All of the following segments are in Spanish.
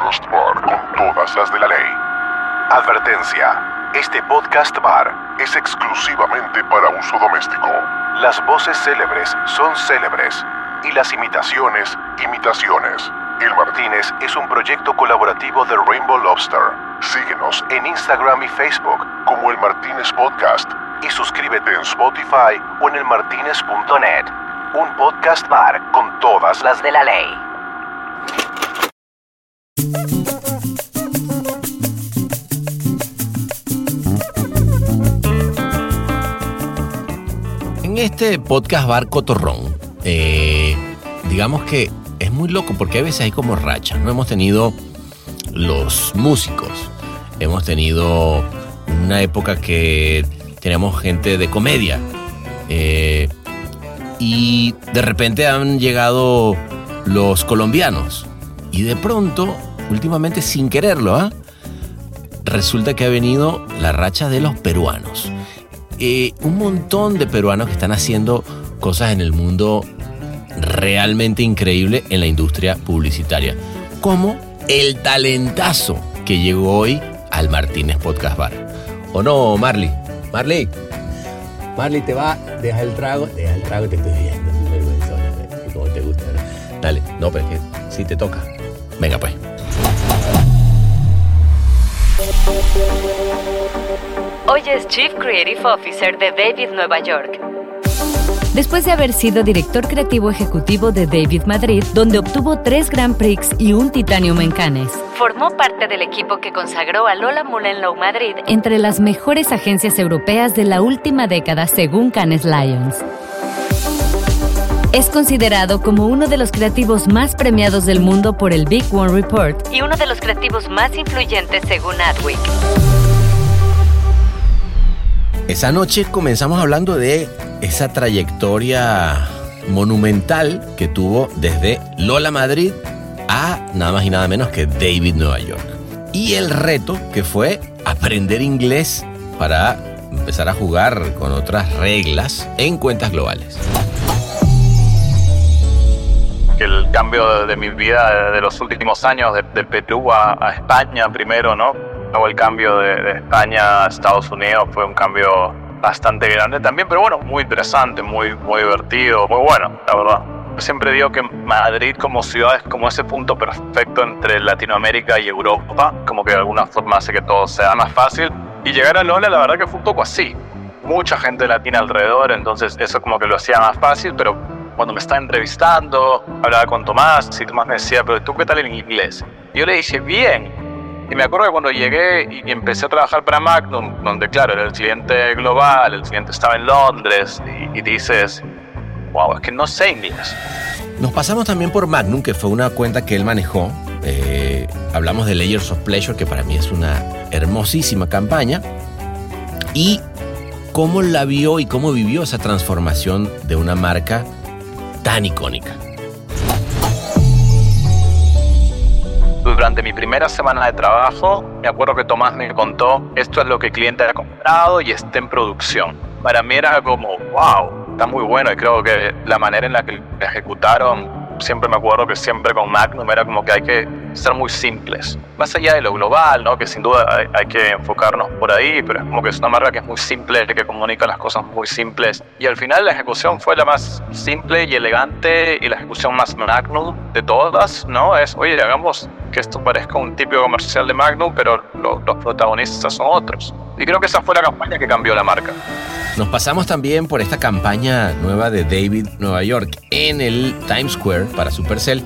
podcast bar con todas las de la ley. Advertencia. Este podcast bar es exclusivamente para uso doméstico. Las voces célebres son célebres y las imitaciones, imitaciones. El Martínez es un proyecto colaborativo de Rainbow Lobster. Síguenos en Instagram y Facebook como El Martínez Podcast y suscríbete en Spotify o en elmartinez.net. Un podcast bar con todas las de la ley. Este podcast bar Cotorrón, eh, digamos que es muy loco porque a veces hay como rachas. No hemos tenido los músicos, hemos tenido una época que teníamos gente de comedia eh, y de repente han llegado los colombianos y de pronto, últimamente sin quererlo, ¿ah? resulta que ha venido la racha de los peruanos. Eh, un montón de peruanos que están haciendo cosas en el mundo realmente increíble en la industria publicitaria, como el talentazo que llegó hoy al Martínez Podcast Bar. ¿O no, Marley? Marley, Marley te va, deja el trago, deja el trago, te estoy viendo, muy vergüenza, como te gusta. ¿no? Dale, no, pero es que sí te toca. Venga pues. Hoy es Chief Creative Officer de David Nueva York. Después de haber sido director creativo ejecutivo de David Madrid, donde obtuvo tres Grand Prix y un Titanium en Cannes. Formó parte del equipo que consagró a Lola Mullenlow Madrid Entre las mejores agencias europeas de la última década según Cannes Lions. Es considerado como uno de los creativos más premiados del mundo por el Big One Report y uno de los creativos más influyentes según Adweek. Esa noche comenzamos hablando de esa trayectoria monumental que tuvo desde Lola Madrid a nada más y nada menos que David Nueva York. Y el reto que fue aprender inglés para empezar a jugar con otras reglas en cuentas globales. el cambio de mi vida de los últimos años de, de Perú a, a, España primero, ¿no? Luego el cambio de, de, España a Estados Unidos fue un cambio bastante grande también, pero bueno, muy interesante, muy, muy divertido, muy bueno, la verdad. Siempre digo que Madrid como ciudad es como ese punto perfecto entre Latinoamérica y Europa, como que de alguna forma hace que todo sea más fácil. Y llegar a Lola, la verdad que fue un poco así. Mucha gente latina alrededor, entonces eso como que lo hacía más fácil, pero cuando me estaba entrevistando, hablaba con Tomás y Tomás me decía, pero ¿tú qué tal en inglés? Yo le dije, bien. Y me acuerdo que cuando llegué y empecé a trabajar para Magnum, donde claro, era el cliente global, el cliente estaba en Londres, y, dices, wow, es que no sé inglés. Nos pasamos también por Magnum, que fue una cuenta que él manejó. Eh, hablamos de Layers of Pleasure, que para mí es una hermosísima campaña. Y cómo la vio y cómo vivió esa transformación de una marca tan icónica. Durante mi primera semana de trabajo, me acuerdo que Tomás me contó, esto es lo que el cliente ha comprado y está en producción. Para mí era como, wow, está muy bueno y creo que la manera en la que ejecutaron, siempre me acuerdo que siempre con Magnum era como que hay que ser muy simples. Más allá de lo global, ¿no? que sin duda hay, hay, que enfocarnos por ahí, pero es como que es una marca que es muy simple, que comunica las cosas muy simples. Y al final la ejecución fue la más simple y elegante y la ejecución más Magnum de todas, ¿no? Es, oye, hagamos que esto parezca un típico comercial de Magnum, pero lo, los protagonistas son otros. Y creo que esa fue la campaña que cambió la marca. Nos pasamos también por esta campaña nueva de David Nueva York en el Times Square para Supercell,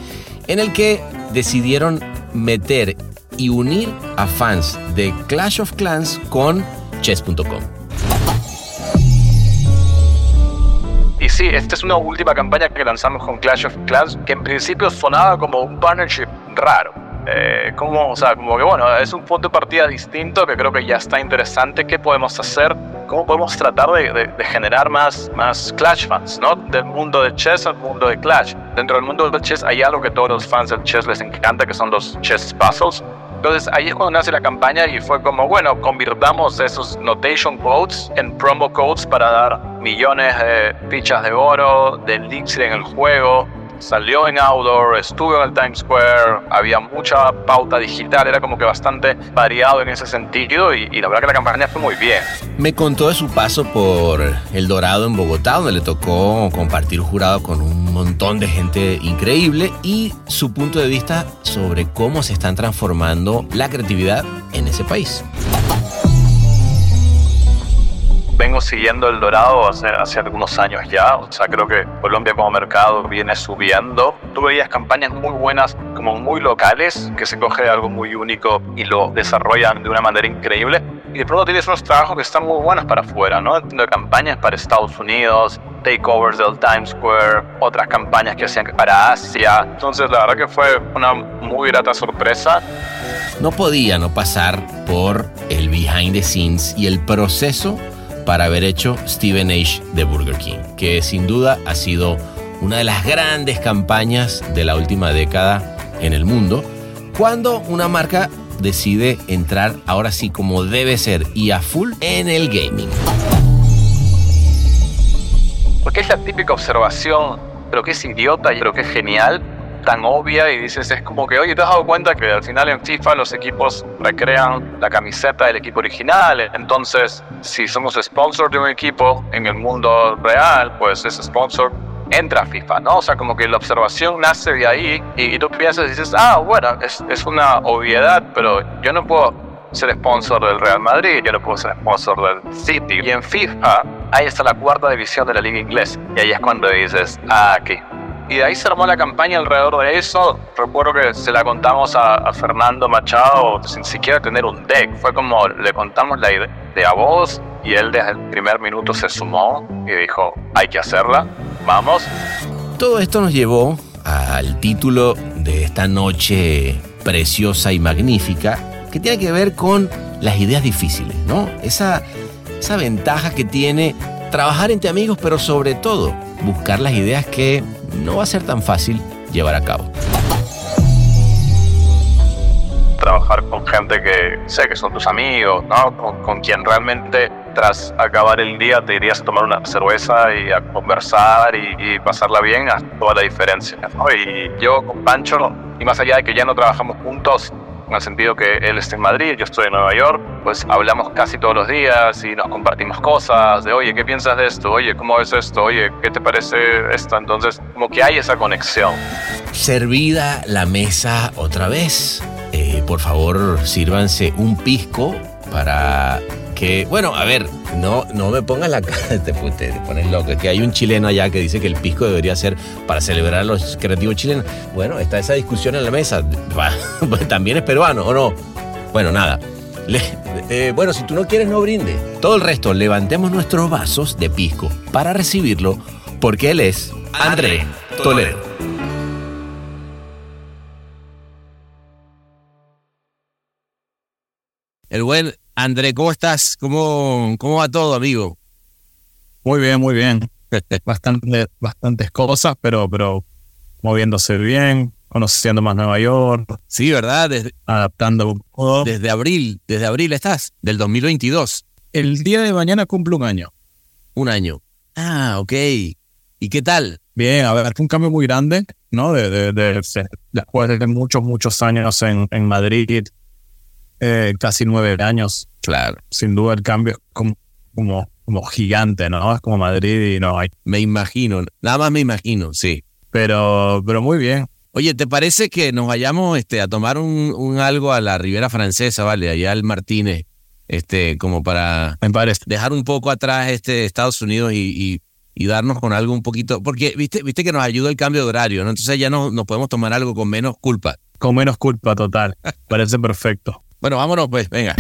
en el que decidieron meter y unir a fans de Clash of Clans con chess.com. Y sí, esta es una última campaña que lanzamos con Clash of Clans que en principio sonaba como un partnership raro. Eh, como, o sea, como que bueno, es un punto de partida distinto que creo que ya está interesante. ¿Qué podemos hacer? ¿Cómo podemos tratar de, de, de, generar más, más Clash fans, ¿no? Del mundo de chess al mundo de Clash. Dentro del mundo del chess hay algo que todos los fans del chess les encanta, que son los chess puzzles. Entonces ahí es cuando nace la campaña y fue como, bueno, convirtamos esos notation codes en promo codes para dar millones de fichas de oro, de elixir en el juego, salió en outdoor, estuvo en el Times Square, había mucha pauta digital, era como que bastante variado en ese sentido y, la verdad que la campaña fue muy bien. Me contó de su paso por El Dorado en Bogotá, donde le tocó compartir jurado con un montón de gente increíble y su punto de vista sobre cómo se están transformando la creatividad en ese país vengo siguiendo el dorado hace, hace, algunos años ya. O sea, creo que Colombia como mercado viene subiendo. Tú veías campañas muy buenas, como muy locales, que se coge algo muy único y lo desarrollan de una manera increíble. Y de pronto tienes unos trabajos que están muy buenos para afuera, ¿no? De campañas para Estados Unidos, takeovers del Times Square, otras campañas que hacían para Asia. Entonces, la verdad que fue una muy grata sorpresa. No podía no pasar por el behind the scenes y el proceso para haber hecho Steven Age de Burger King, que sin duda ha sido una de las grandes campañas de la última década en el mundo, cuando una marca decide entrar ahora sí como debe ser y a full en el gaming. Porque es la típica observación, pero que es idiota y pero que es genial, tan obvia y dices, es como que, oye, ¿te has dado cuenta que al final en FIFA los equipos recrean la camiseta del equipo original? Entonces, si somos sponsor de un equipo en el mundo real, pues ese sponsor entra a FIFA, ¿no? O sea, como que la observación nace de ahí y, tú piensas y dices, ah, bueno, es, es una obviedad, pero yo no puedo ser sponsor del Real Madrid, yo no puedo ser sponsor del City. Y en FIFA, ahí está la cuarta división de la liga inglesa. Y ahí es cuando dices, ah, aquí, y de ahí se armó la campaña alrededor de eso. Recuerdo que se la contamos a, Fernando Machado sin siquiera tener un deck. Fue como le contamos la idea a vos y él desde el primer minuto se sumó y dijo, hay que hacerla, vamos. Todo esto nos llevó al título de esta noche preciosa y magnífica que tiene que ver con las ideas difíciles, ¿no? Esa, esa ventaja que tiene trabajar entre amigos, pero sobre todo buscar las ideas que no va a ser tan fácil llevar a cabo. Trabajar con gente que sé que son tus amigos, ¿no? Con, quien realmente tras acabar el día te irías a tomar una cerveza y a conversar y, pasarla bien, a toda la diferencia. Y yo con Pancho, y más allá de que ya no trabajamos juntos, en el sentido que él está en Madrid, yo estoy en Nueva York, pues hablamos casi todos los días y nos compartimos cosas de, oye, ¿qué piensas de esto? Oye, ¿cómo es esto? Oye, ¿qué te parece esto? Entonces, como que hay esa conexión. Servida la mesa otra vez. Eh, por favor, sírvanse un pisco para que, bueno, a ver, no, no me pongas la cara, te, te, pones loco. Es que hay un chileno allá que dice que el pisco debería ser para celebrar a los creativos chilenos. Bueno, está esa discusión en la mesa. Pues también es peruano, ¿o no? Bueno, nada. Eh, bueno, si tú no quieres, no brinde. Todo el resto, levantemos nuestros vasos de pisco para recibirlo, porque él es André Toledo. El buen André, ¿cómo estás? ¿Cómo, cómo va todo, amigo? Muy bien, muy bien. Bastante, bastantes cosas, pero, pero moviéndose bien, conociendo más Nueva York. Sí, ¿verdad? adaptando un poco. Desde abril, desde abril estás, del 2022. El día de mañana cumple un año. Un año. Ah, ok. ¿Y qué tal? Bien, a ver, fue un cambio muy grande, ¿no? De, de, de, después de muchos, muchos años en, en Madrid, eh, casi nueve años. Claro. Sin duda el cambio es como, como, como gigante, ¿no? Es como Madrid y no hay. Me imagino, nada más me imagino, sí. Pero, pero muy bien. Oye, ¿te parece que nos vayamos este, a tomar un, un algo a la Ribera Francesa, ¿vale? Allá al Martínez, este, como para me parece. dejar un poco atrás este Estados Unidos y, y, darnos con algo un poquito, porque viste, viste que nos ayuda el cambio de horario, ¿no? Entonces ya no, nos podemos tomar algo con menos culpa. Con menos culpa, total. Parece perfecto. Bueno, vámonos pues, venga.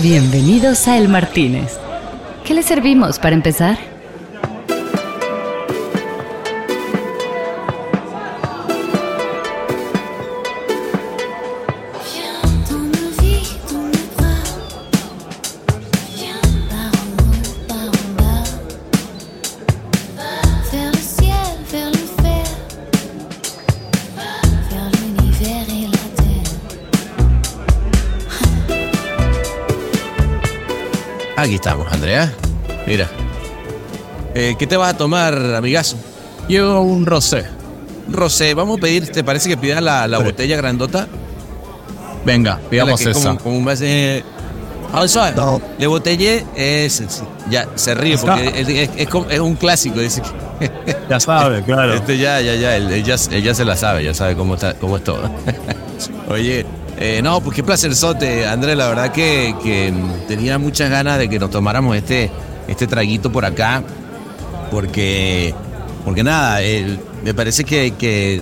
Bienvenidos a El Martínez. ¿Qué le servimos para empezar? Andrea. Mira. Eh, ¿Qué te vas a tomar, amigazo? Yo un rosé. Rosé, vamos a pedir, ¿te parece que pidas la, la botella grandota? Venga, pidamos esa. Como, como un vaso de- Ah, eso, No. Le botellé es. Ya, se ríe porque es, es- es como- es un clásico. Dice que. Ya sabes, claro. Este ya, ya, ya, él, él ya, él ya se la sabe, ya sabe cómo, está, cómo es todo. Oye, eh, no, pues qué placerzote, André, la verdad que, que tenía muchas ganas de que nos tomáramos este, este traguito por acá, porque, porque nada, me parece que, que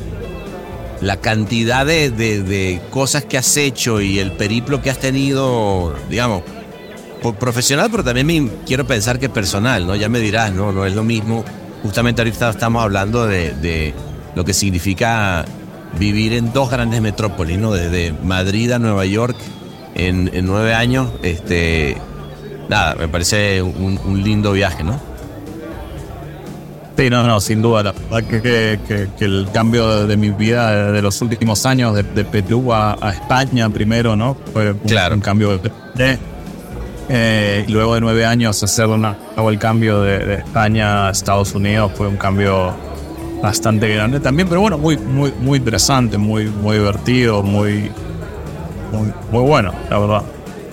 la cantidad de, de- de cosas que has hecho y el periplo que has tenido, digamos, por profesional, pero también me- quiero pensar que personal, ¿no? Ya me dirás, ¿no? No es lo mismo. Justamente ahorita estamos hablando de, de lo que significa vivir en dos grandes metrópolis, ¿no? Desde Madrid a Nueva York en, en nueve años. Este, nada, me parece un, un lindo viaje, ¿no? Sí, no, no, sin duda. La verdad que, que- el cambio de, de mi vida de los últimos años, de, de Perú a, a España primero, ¿no? Fue un, Claro. un cambio de... de- eh, y luego de nueve años hacer una, el cambio de, de España a Estados Unidos fue un cambio bastante grande también, pero bueno, muy, muy, muy interesante, muy, muy divertido, muy, muy, muy bueno, la verdad.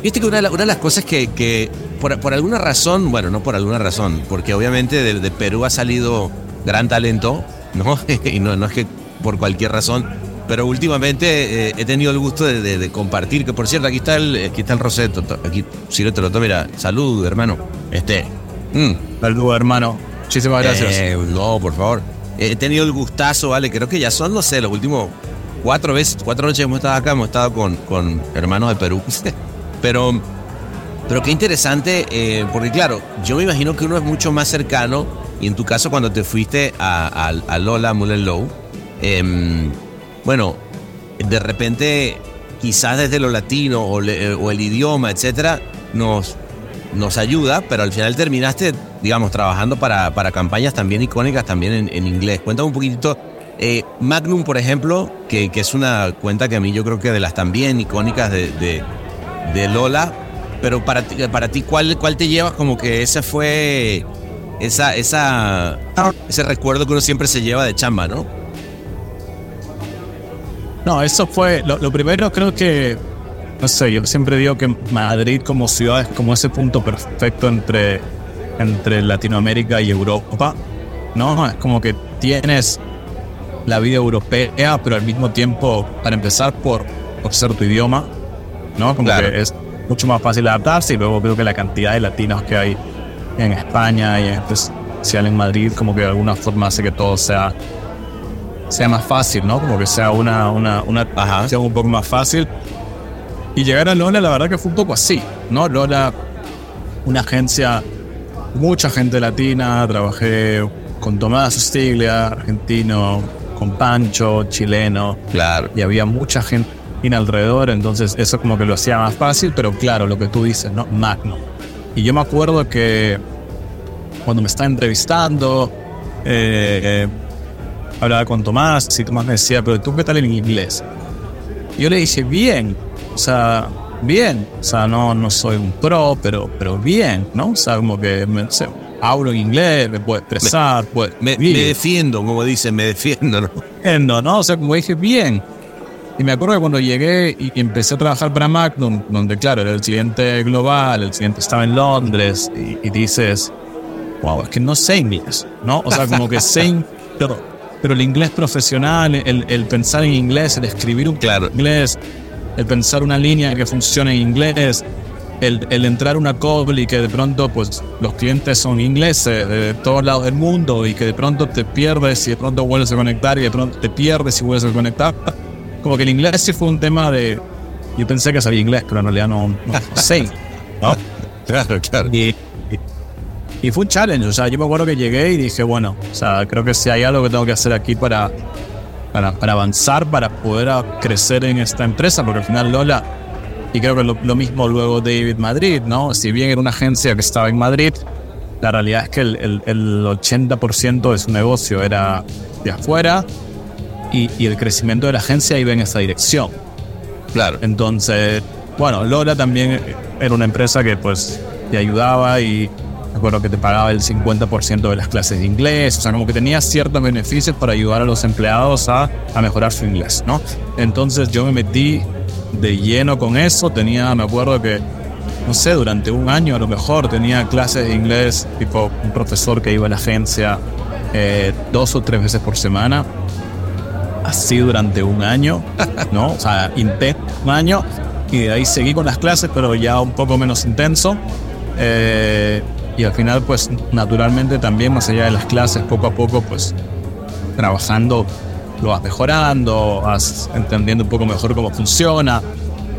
Viste que una de, la- una de las cosas que, que por, por alguna razón, bueno, no por alguna razón, porque obviamente de, de Perú ha salido gran talento, ¿no? y no, no es que por cualquier razón, pero últimamente eh, he tenido el gusto de, de- de compartir, que por cierto, aquí está el, aquí está el Roseto, aquí, si no te lo tomo, mira, salud, hermano. Este, mm, Saludos, hermano. Muchísimas gracias. eh, no, por favor. He tenido el gustazo, vale, creo que ya son, no sé, los últimos cuatro veces, cuatro noches hemos estado acá, hemos estado con, con hermanos de Perú. pero, pero qué interesante, eh, porque claro, yo me imagino que uno es mucho más cercano, y en tu caso cuando te fuiste a, a- a Lola Mullenlow, em, bueno, de repente quizás desde lo latino o, o el idioma, etcétera, nos, nos ayuda, pero al final terminaste, digamos, trabajando para, para campañas también icónicas, también en, en inglés. Cuéntame un poquitito. eh, Magnum, por ejemplo, que, que es una cuenta que a mí yo creo que de las también icónicas de, de, Lola, pero para ti, para ti ¿cuál, ¿cuál te llevas como que ese fue esa, esa, ese recuerdo que uno siempre se lleva de chamba, ¿no? No, eso fue. Lo primero creo que. No sé, yo siempre digo que Madrid como ciudad es como ese punto perfecto entre, entre Latinoamérica y Europa. ¿No? Es como que tienes la vida europea, pero al mismo tiempo, para empezar, por, por ser tu idioma. ¿No? Como Claro. que es mucho más fácil adaptarse y luego creo que la cantidad de latinos que hay en España y en especial en Madrid, como que de alguna forma hace que todo sea sea más fácil, ¿no? Como que sea una, una, una un poco más fácil. Y llegar a Lola, la verdad que fue un poco así, ¿no? Lola, una agencia, mucha gente latina, trabajé con Tomás Stiglia, argentino, con Pancho, chileno, Claro. y había mucha gente alrededor, entonces eso como que lo hacía más fácil, pero claro, lo que tú dices, ¿no? Magno. Y yo me acuerdo que cuando me estaba entrevistando, eh, eh, hablaba con Tomás y Tomás me decía, pero tú qué tal en inglés? Y yo le dije, bien, o sea, bien, o sea, no, no soy un pro, pero, pero bien, ¿no? O sea, como que me, sé, hablo en inglés, me puedo expresar, puedo, Me, me defiendo, como dicen, me defiendo, ¿no? entiendo, ¿no? O sea, como dije, bien. Y me acuerdo que cuando llegué y empecé a trabajar para Magnum, donde claro, era el cliente global, el cliente estaba en Londres, y, y dices, wow, es que no sé inglés, ¿no? O sea, como que sé, pero, pero el inglés profesional, el, el pensar en inglés, el escribir un Claro. inglés, el pensar una línea que funcione en inglés, el, el entrar una y que de pronto pues los clientes son ingleses de todos lados del mundo y que de pronto te pierdes y de pronto vuelves a conectar y de pronto te pierdes y vuelves a conectar. Como que el inglés sí fue un tema de... Yo pensé que sabía inglés, pero en realidad no, no, no sé. ¿no? Claro, claro. Y- y fue un challenge, o sea, yo me acuerdo que llegué y dije, bueno, o sea, creo que si hay algo que tengo que hacer aquí para, para, para avanzar, para poder crecer en esta empresa, porque al final Lola, y creo que lo, lo mismo luego David Madrid, ¿no? Si bien era una agencia que estaba en Madrid, la realidad es que el, el, el 80% de su negocio era de afuera y, y el crecimiento de la agencia iba en esa dirección. Claro. Entonces, bueno, Lola también era una empresa que pues te ayudaba y acuerdo que te pagaba el 50% de las clases de inglés, o sea, como que tenía ciertos beneficios para ayudar a los empleados a, a mejorar su inglés, ¿no? Entonces yo me metí de lleno con eso, tenía, me acuerdo que, no sé, durante un año a lo mejor tenía clases de inglés, tipo un profesor que iba a la agencia eh, dos o tres veces por semana, así durante un año, ¿no? O sea, intenso un año, y de ahí seguí con las clases, pero ya un poco menos intenso. Eh, y al final, pues naturalmente también más allá de las clases, poco a poco, pues trabajando, lo vas mejorando, vas entendiendo un poco mejor cómo funciona.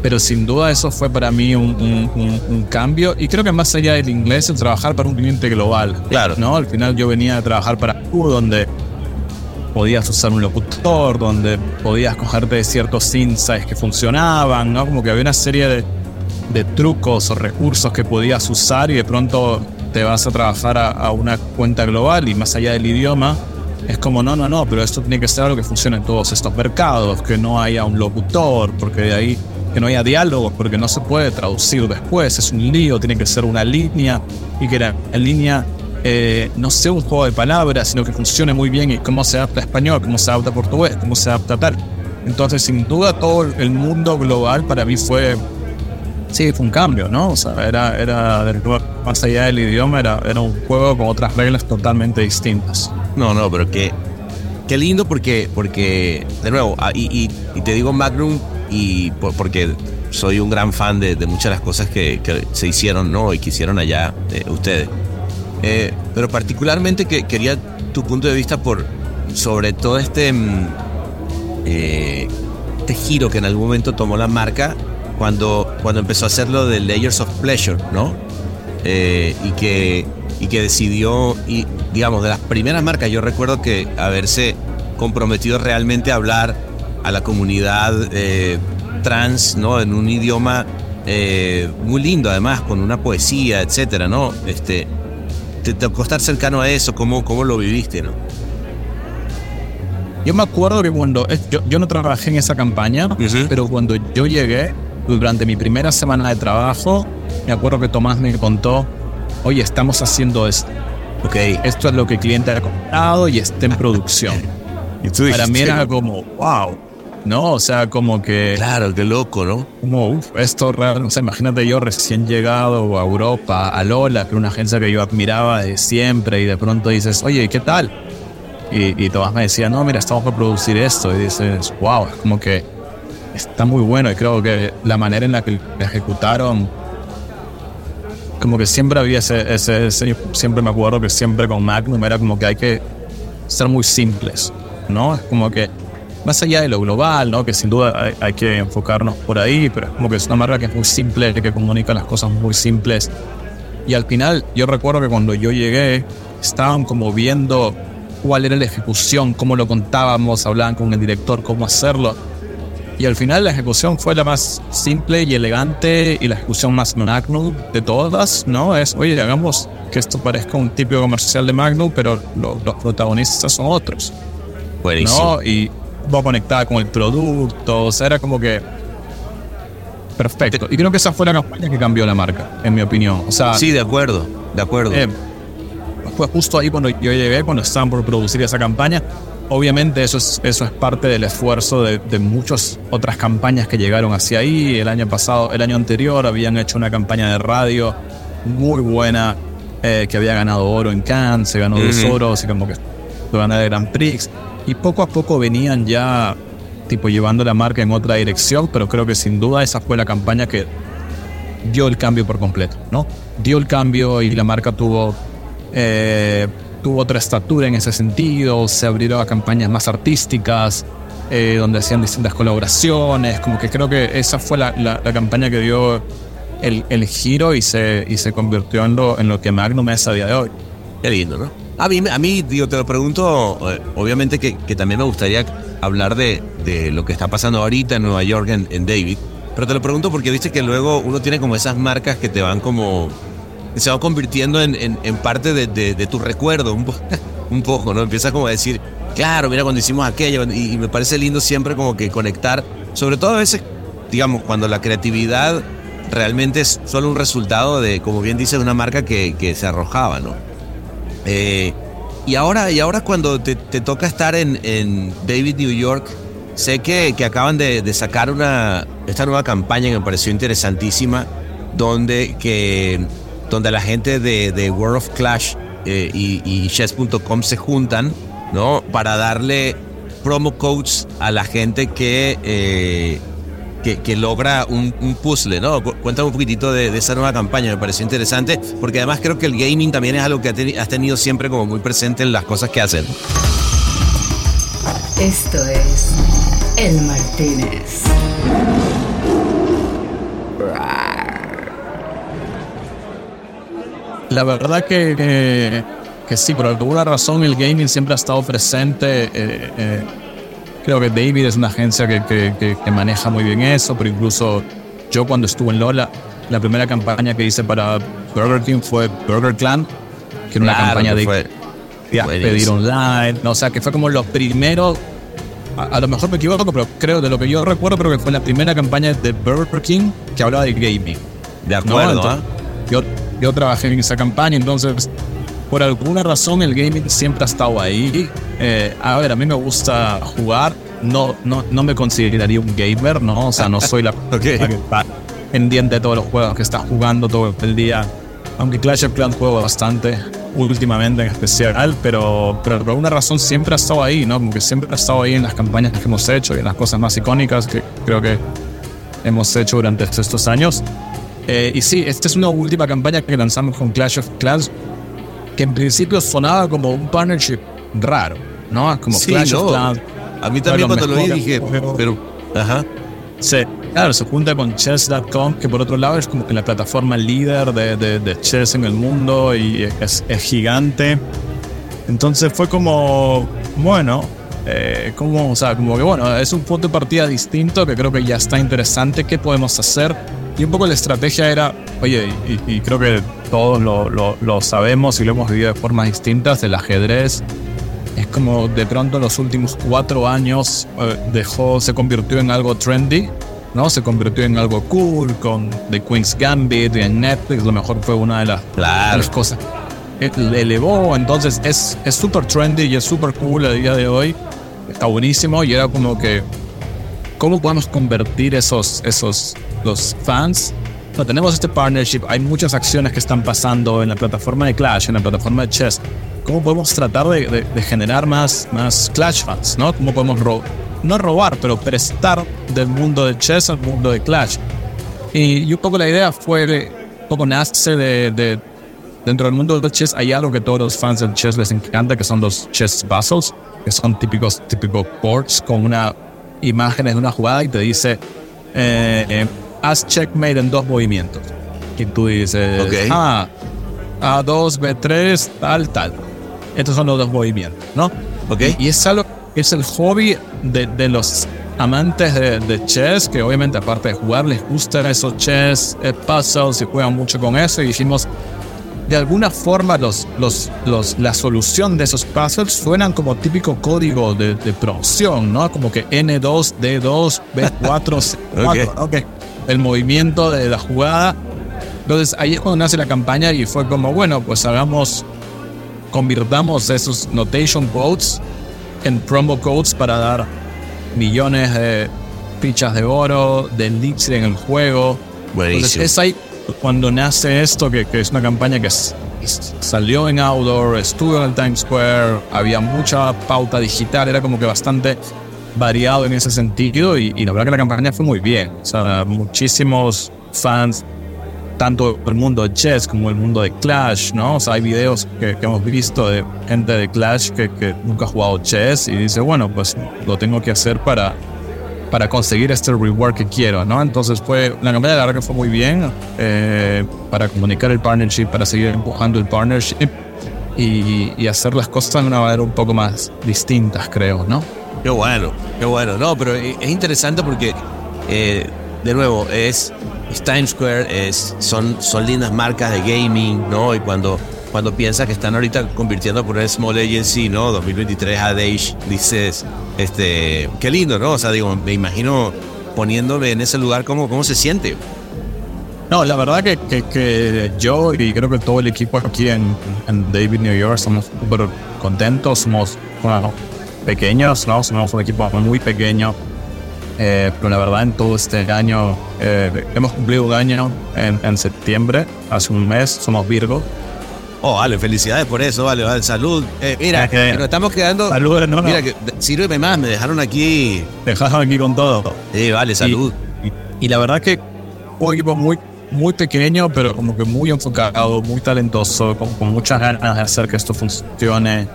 Pero sin duda eso fue para mí un, un, un, cambio. Y creo que más allá del inglés, el trabajar para un cliente global. Claro. ¿no? Al final yo venía a trabajar para tú, donde podías usar un locutor, donde podías cogerte de ciertos insights que funcionaban, ¿no? Como que había una serie de, de trucos o recursos que podías usar y de pronto te vas a trabajar a, una cuenta global y más allá del idioma, es como, no, no, no, pero esto tiene que ser algo que funcione en todos estos mercados, que no haya un locutor, porque de ahí, que no haya diálogos, porque no se puede traducir después, es un lío, tiene que ser una línea y que la, la línea eh, no sea un juego de palabras, sino que funcione muy bien y cómo se adapta a español, cómo se adapta a portugués, cómo se adapta tal. Entonces, sin duda, todo el mundo global para mí fue sí, fue un cambio, ¿no? O sea, era, era más allá del idioma, era, era un juego con otras reglas totalmente distintas. No, no, pero qué, qué lindo porque, porque de nuevo, ah, y, y, te digo Magnum y por, porque soy un gran fan de, de muchas de las cosas que, se hicieron, ¿no? Y que hicieron allá eh, ustedes. Eh, pero particularmente que quería tu punto de vista por sobre todo este, eh, este giro que en algún momento tomó la marca cuando, cuando empezó a hacer lo de Layers of Pleasure, ¿no? Eh, y, que, y que decidió, y digamos, de las primeras marcas, yo recuerdo que haberse comprometido realmente a hablar a la comunidad eh, trans, ¿no? En un idioma eh, muy lindo, además, con una poesía, etcétera, ¿no? Este, te tocó estar cercano a eso, ¿cómo, cómo lo viviste, ¿no? Yo me acuerdo que cuando yo, yo no trabajé en esa campaña, -huh. pero cuando yo llegué, durante mi primera semana de trabajo, me acuerdo que Tomás me contó, oye, estamos haciendo esto. Ok. Esto es lo que el cliente ha comprado y está en producción. y tú Para mí era como, wow. ¿No? O sea, como que. Claro, qué loco, ¿no? Como, uff, esto raro. O sea, imagínate yo recién llegado a Europa, a Lola, que era una agencia que yo admiraba de siempre, y de pronto dices, oye, ¿qué tal? Y, y Tomás me decía, no, mira, estamos por producir esto. Y dices, wow, es como que está muy bueno y creo que la manera en la que la ejecutaron como que siempre había ese, ese, ese, siempre me acuerdo que siempre con Magnum era como que hay que ser muy simples no es como que más allá de lo global no que sin duda hay, hay que enfocarnos por ahí pero es como que es una marca que es muy simple que comunica las cosas muy simples. Y al final yo recuerdo que cuando yo llegué estaban como viendo cuál era la ejecución cómo lo contábamos hablaban con el director cómo hacerlo y al final la ejecución fue la más simple y elegante y la ejecución más Magnum de todas, ¿no? Es, oye, hagamos que esto parezca un típico comercial de Magnum, pero lo, los protagonistas son otros. Buenísimo. ¿no? Y va conectada con el producto, o sea, era como que perfecto. Y creo que esa fue la campaña que cambió la marca, en mi opinión. O sea, sí, de acuerdo, de acuerdo. Eh, fue justo ahí cuando yo llegué, cuando estaban por producir esa campaña, Obviamente eso es, eso es parte del esfuerzo de, de, muchas otras campañas que llegaron hacia ahí. El año pasado, el año anterior habían hecho una campaña de radio muy buena eh, que había ganado oro en Cannes, se ganó dos oros y como que ganó el Grand Prix. Y poco a poco venían ya tipo llevando la marca en otra dirección, pero creo que sin duda esa fue la campaña que dio el cambio por completo, ¿no? Dio el cambio y la marca tuvo... Eh, tuvo otra estatura en ese sentido, se abrieron a campañas más artísticas, eh, donde hacían distintas colaboraciones, como que creo que esa fue la, la, campaña que dio el, el, giro y se, y se convirtió en lo, en lo que Magnum es a día de hoy. Qué lindo, ¿no? A mí, a mí digo, te lo pregunto, eh, obviamente que, que, también me gustaría hablar de, de, lo que está pasando ahorita en Nueva York, en, en David, pero te lo pregunto porque viste que luego uno tiene como esas marcas que te van como se va convirtiendo en, en, parte de, de, de, tu recuerdo, un, po un, poco, ¿no? Empiezas como a decir, claro, mira cuando hicimos aquello, y, me parece lindo siempre como que conectar, sobre todo a veces, digamos, cuando la creatividad realmente es solo un resultado de, como bien dice, una marca que, que se arrojaba, ¿no? Eh, y ahora, y ahora cuando te, te toca estar en, en, David New York, sé que, que acaban de, de, sacar una, esta nueva campaña que me pareció interesantísima, donde, que, donde la gente de, de World of Clash eh, y, chess.com se juntan, ¿no? Para darle promo codes a la gente que... Eh, que, logra un, puzzle, ¿no? Cuéntame un poquitito de, esa nueva campaña, me pareció interesante, porque además creo que el gaming también es algo que has tenido siempre como muy presente en las cosas que hacen. Esto es El Martínez. La verdad que, que, sí, por alguna razón el gaming siempre ha estado presente. Eh, eh, Creo que David es una agencia que, que, que, maneja muy bien eso, pero incluso yo cuando estuve en Lola, la primera campaña que hice para Burger King fue Burger Clan, que era una campaña de, pedir online, no, o sea, que fue como los primeros, a, lo mejor me equivoco, pero creo de lo que yo recuerdo, creo que fue la primera campaña de Burger King que hablaba de gaming. De acuerdo. ¿ah? yo, yo trabajé en esa campaña, entonces por alguna razón el gaming siempre ha estado ahí. Eh, a ver, a mí me gusta jugar. No, no, no me consideraría un gamer, ¿no? O sea, no soy la, okay. que está pendiente de todos los juegos que está jugando todo el día. Aunque Clash of Clans juego bastante, últimamente en especial, pero, pero por alguna razón siempre ha estado ahí, ¿no? Como que siempre ha estado ahí en las campañas que hemos hecho y en las cosas más icónicas que creo que hemos hecho durante estos años. Eh, y sí, esta es una última campaña que lanzamos con Clash of Clans que en principio sonaba como un partnership raro, ¿no? Como Clash of Clans. A mí también cuando lo vi dije, pero, ajá. Sí, claro, se junta con chess.com, que por otro lado es como que la plataforma líder de, de, chess en el mundo y es, es gigante. Entonces fue como, bueno, eh, como, o sea, como que bueno, es un punto de partida distinto que creo que ya está interesante. ¿Qué podemos hacer? Y un poco la estrategia era, oye, y, creo que todos lo, lo, sabemos y lo hemos vivido de formas distintas, el ajedrez es como de pronto en los últimos cuatro años eh, dejó, se convirtió en algo trendy, ¿no? Se convirtió en algo cool con The Queen's Gambit y en Netflix, lo mejor fue una de las, las cosas. Le elevó, entonces es súper trendy y es súper cool el día de hoy. Está buenísimo y era como que, ¿cómo podemos convertir esos, esos los fans. No, tenemos este partnership, hay muchas acciones que están pasando en la plataforma de Clash, en la plataforma de Chess. ¿Cómo podemos tratar de, generar más, más Clash fans? ¿no? ¿Cómo podemos no robar, pero prestar del mundo de Chess al mundo de Clash? Y, un poco la idea fue, un poco nace de, de, dentro del mundo del chess hay algo que todos los fans del chess les encanta, que son los chess puzzles, que son típicos, típicos boards con una imagen de una jugada y te dice, eh, eh haz checkmate en dos movimientos. Y tú dices, ah, A2, B3, tal, tal. Estos son los dos movimientos, ¿no? Okay. Y es algo, es el hobby de, de los amantes de, de, chess, que obviamente aparte de jugar les gustan esos chess eh, puzzles y juegan mucho con eso. Y dijimos, de alguna forma los, los, los, la solución de esos puzzles suenan como típico código de, de producción, ¿no? Como que N2, D2, B4, C4. okay el movimiento de la jugada. Entonces ahí es cuando nace la campaña y fue como, bueno, pues hagamos, convirtamos esos notation codes en promo codes para dar millones de fichas de oro, de elixir en el juego. Entonces es ahí cuando nace esto, que, es una campaña que salió en outdoor, estuvo en el Times Square, había mucha pauta digital, era como que bastante variado en ese sentido y, la verdad que la campaña fue muy bien. O sea, muchísimos fans, tanto del mundo de chess como el mundo de Clash, ¿no? O sea, hay videos que, hemos visto de gente de Clash que, nunca ha jugado chess y dice, bueno, pues lo tengo que hacer para, para conseguir este reward que quiero, ¿no? Entonces fue, la campaña la verdad que fue muy bien eh, para comunicar el partnership, para seguir empujando el partnership y, hacer las cosas de una manera un poco más distintas, creo, ¿no? Qué bueno, qué bueno. No, pero es interesante porque, eh, de nuevo, es, Times Square, es, son, son lindas marcas de gaming, ¿no? Y cuando, cuando piensas que están ahorita convirtiendo por un small agency, ¿no? 2023 Adage, dices, este, qué lindo, ¿no? O sea, digo, me imagino poniéndome en ese lugar, ¿cómo, cómo se siente? No, la verdad que, que, yo y creo que todo el equipo aquí en, en David, New York, somos súper contentos, somos pequeños, ¿no? Somos un equipo muy pequeño, eh, pero la verdad en todo este año, eh, hemos cumplido un año en, en, septiembre, hace un mes, somos Virgo. Oh, vale, felicidades por eso, vale, vale salud. Eh, mira, que, nos estamos quedando. Salud, no, Mira, que, sírveme más, me dejaron aquí. Dejaron aquí con todo. Sí, vale, salud. Y, y la verdad que un equipo muy muy pequeño, pero como que muy enfocado, muy talentoso, con, con muchas ganas de hacer que esto funcione.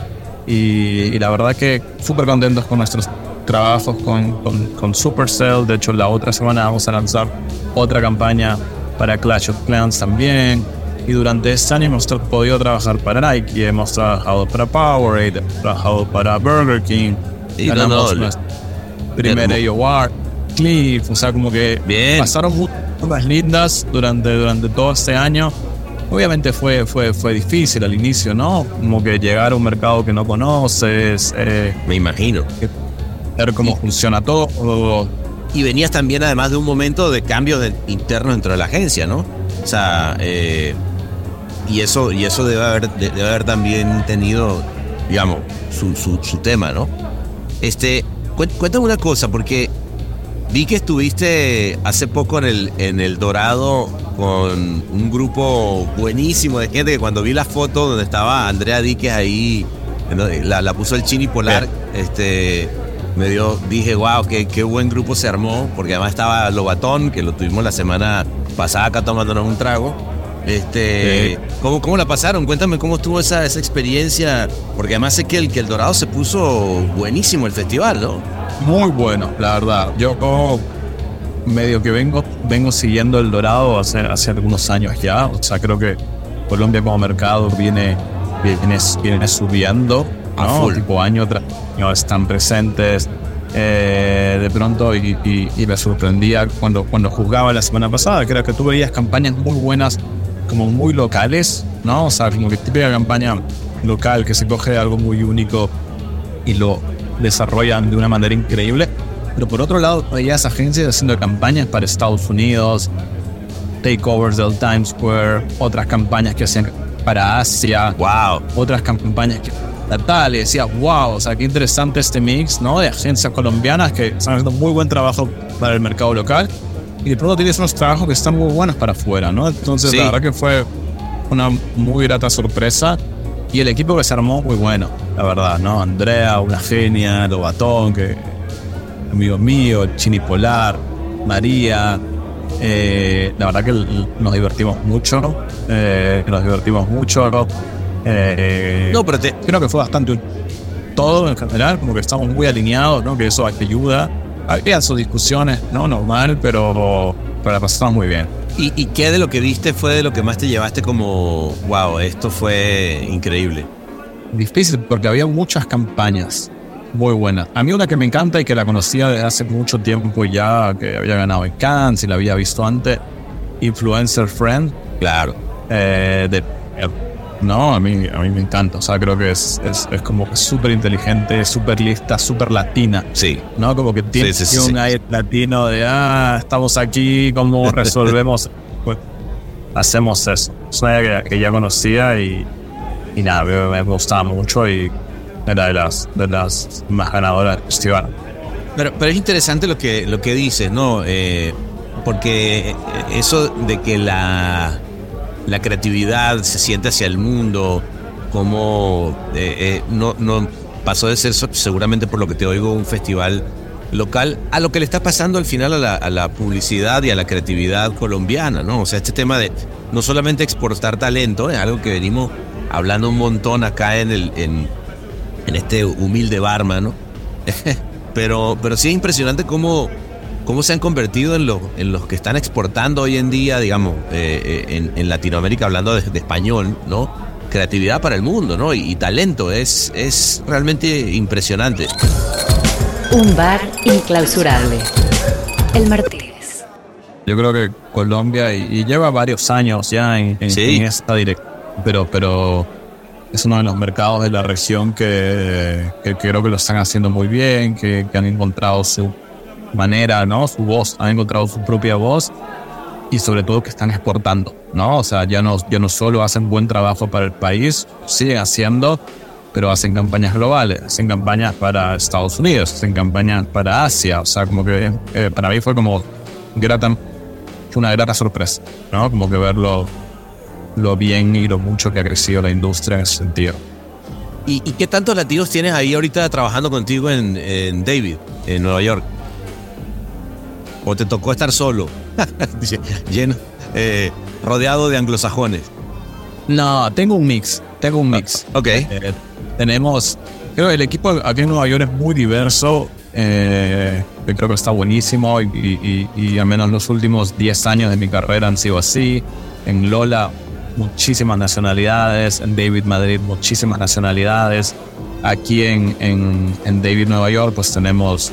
Y, y la verdad que súper contentos con nuestros trabajos con, con, con, Supercell. De hecho, la otra semana vamos a lanzar otra campaña para Clash of Clans también. Y durante este año hemos podido trabajar para Nike, hemos trabajado para Powerade, hemos trabajado para Burger King. Y ganamos no, no, primer AOR, Cliff, o sea, como que Bien. pasaron cosas lindas durante, durante todo este año. Obviamente fue, fue, fue difícil al inicio, ¿no? Como que llegar a un mercado que no conoces. Eh, Me imagino. Ver cómo funciona todo. Y venías también además de un momento de cambio de, interno dentro de la agencia, ¿no? O sea, eh, y eso, y eso debe, haber, debe haber también tenido, digamos, su, su, su tema, ¿no? Este, cuéntame una cosa, porque Vi que estuviste hace poco en el, en el Dorado con un grupo buenísimo de gente que cuando vi la foto donde estaba Andrea Díquez ahí, la, la puso el Chini Polar, este, me dio, dije, wow, qué, qué buen grupo se armó, porque además estaba Lobatón, que lo tuvimos la semana pasada acá tomándonos un trago. Este, sí. ¿cómo, ¿Cómo la pasaron? Cuéntame cómo estuvo esa, esa experiencia, porque además sé que el, que el Dorado se puso buenísimo el festival, ¿no? Muy bueno, la verdad. Yo como medio que vengo, vengo siguiendo el Dorado hace, hace algunos años ya. O sea, creo que Colombia como mercado viene, viene, viene subiendo, ¿no? A full. Tipo año tras año están presentes. Eh, de pronto y, y, y, me sorprendía cuando, cuando juzgaba la semana pasada, creo que tú veías campañas muy buenas, como muy locales, ¿no? O sea, como que típica campaña local que se coge algo muy único y lo desarrollan de una manera increíble. Pero por otro lado, veías agencias haciendo campañas para Estados Unidos, takeovers del Times Square, otras campañas que hacían para Asia, wow, otras campañas que tal, y decía, wow, o sea, qué interesante este mix, ¿no? De agencias colombianas que están haciendo muy buen trabajo para el mercado local y de pronto tienes unos trabajos que están muy buenos para afuera, ¿no? Entonces, Sí. la verdad que fue una muy grata sorpresa y el equipo que se armó muy bueno, la verdad, ¿no? Andrea, una genia, Lobatón, que amigo mío, Chini Polar, María. eh, la verdad que nos divertimos mucho, eh, nos divertimos mucho. eh, No, pero te, creo que fue bastante todo en general, como que estamos muy alineados, ¿no? Que eso te ayuda. Había sus discusiones, ¿no? Normal, pero, pero la pasamos muy bien. ¿y, ¿Y qué de lo que viste fue de lo que más te llevaste como, wow, esto fue increíble? Difícil porque había muchas campañas muy buenas. A mí una que me encanta y que la conocía desde hace mucho tiempo ya, que había ganado en Cannes y la había visto antes, Influencer Friend, Claro. eh, de no, a mí, a mí me encanta. O sea, creo que es, es, es como súper inteligente, súper lista, súper latina. Sí. ¿no? Como que tiene Sí, sí, sí, un aire latino de, ah, estamos aquí, ¿cómo resolvemos? pues hacemos eso. Es una idea que, que ya conocía y, y nada, me, me gustaba mucho y era de las, de las más ganadoras del festival. Pero, pero es interesante lo que, lo que dices, ¿no? Eh, porque eso de que la, la creatividad se siente hacia el mundo, como eh, eh, no, no pasó de ser seguramente por lo que te oigo un festival local a lo que le está pasando al final a la, publicidad y a la creatividad colombiana, ¿no? O sea, este tema de no solamente exportar talento, es algo que venimos hablando un montón acá en el en, este humilde barma, ¿no? pero, pero sí es impresionante cómo, cómo se han convertido en, lo- en los que están exportando hoy en día, digamos, eh, eh, en, en Latinoamérica, hablando de, de español, ¿no? Creatividad para el mundo, ¿no? Y, y talento, es, es realmente impresionante. Un bar inclausurable. El Martínez. Yo creo que Colombia, y, y lleva varios años ya en, en- Sí. en esta dirección, pero, pero es uno de los mercados de la región que, que creo que lo están haciendo muy bien, que, que han encontrado su manera, ¿no? Su voz, han encontrado su propia voz. y sobre todo que están exportando, ¿no? O sea, ya no, ya no solo hacen buen trabajo para el país, siguen haciendo, pero hacen campañas globales, hacen campañas para Estados Unidos, hacen campañas para Asia, o sea, como que eh, para mí fue como grata, una grata sorpresa, ¿no? Como que verlo lo bien y lo mucho que ha crecido la industria en ese sentido. ¿Y, y qué tantos latinos tienes ahí ahorita trabajando contigo en, en David, en Nueva York? ¿O te tocó estar solo? Lleno, eh, rodeado de anglosajones. No, tengo un mix, tengo un mix. Ok. Eh, tenemos, creo que el equipo aquí en Nueva York es muy diverso, eh, yo creo que está buenísimo y, y- y- y al menos los últimos 10 años de mi carrera han sido así. En Lola, muchísimas nacionalidades, en David Madrid, muchísimas nacionalidades. Aquí en, en, en David Nueva York, pues tenemos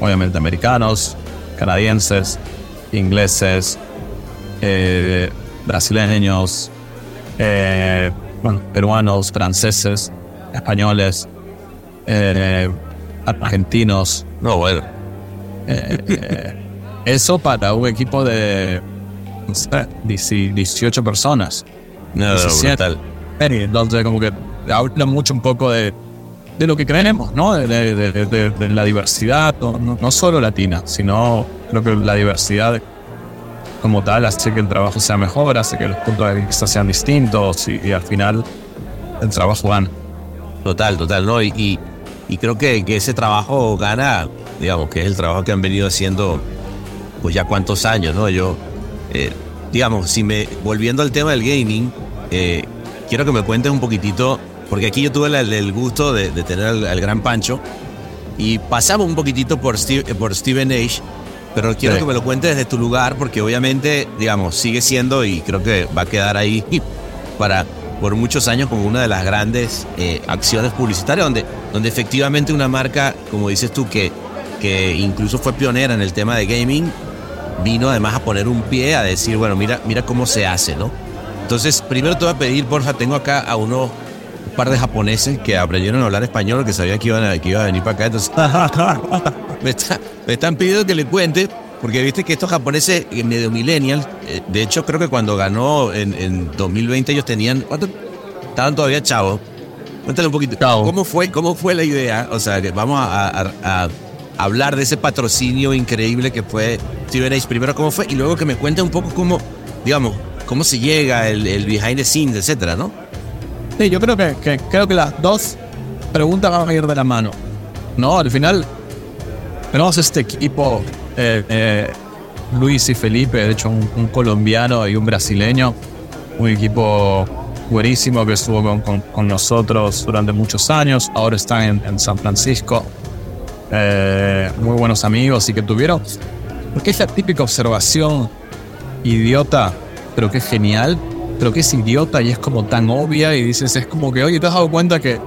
obviamente americanos, canadienses, ingleses, eh, brasileños, eh, bueno, peruanos, franceses, españoles, eh, argentinos. No, bueno. Eh, eh, eso para un equipo de no sé, 10 18 personas. No, no, 17. brutal. Entonces, como que habla mucho un poco de, de lo que creemos, ¿no? De, la diversidad, no, solo latina, sino creo que la diversidad como tal hace que el trabajo sea mejor, hace que los puntos de vista sean distintos y, al final el trabajo gana. Total, total, ¿no? Y, creo que, que ese trabajo gana, digamos, que es el trabajo que han venido haciendo, pues ya cuántos años, ¿no? Yo, eh, digamos, si me, volviendo al tema del gaming, eh, quiero que me cuentes un poquitito, porque aquí yo tuve la- el gusto de, de tener al, al gran Pancho y pasamos un poquitito por, Steve- por Steven Age, pero quiero Sí. que me lo cuentes desde tu lugar, porque obviamente, digamos, sigue siendo y creo que va a quedar ahí para por muchos años como una de las grandes eh, acciones publicitarias, donde, donde efectivamente una marca, como dices tú, que, que incluso fue pionera en el tema de gaming, vino además a poner un pie a decir, bueno, mira, mira cómo se hace, ¿no? Entonces, primero te voy a pedir, porfa, tengo acá a unos un par de japoneses que aprendieron a hablar español, que sabían que iban a, que iba a venir para acá, entonces me, está- me están pidiendo que le cuente, porque viste que estos japoneses eh, medio millennials, eh, de hecho creo que cuando ganó en, en 2020 ellos tenían, ¿cuánto? Estaban todavía chavos. Cuéntale un poquito, Chavo. ¿cómo fue, cómo fue la idea? O sea, que vamos a, a- a hablar de ese patrocinio increíble que fue Steven Age. Primero cómo fue y luego que me cuente un poco cómo, digamos, cómo se llega, el, el behind the scenes, etcétera, ¿no? Sí, yo creo que, creo que las dos preguntas van a ir de la mano. No, al final tenemos este equipo, eh, eh, Luis y Felipe, de hecho un, colombiano y un brasileño, un equipo buenísimo que estuvo con, con- con nosotros durante muchos años, ahora están en, en San Francisco, Eh, muy buenos amigos y que tuvieron, porque es la típica observación idiota, pero que es genial, pero que es idiota y es como tan obvia y dices, es como que, oye, ¿te has dado cuenta que,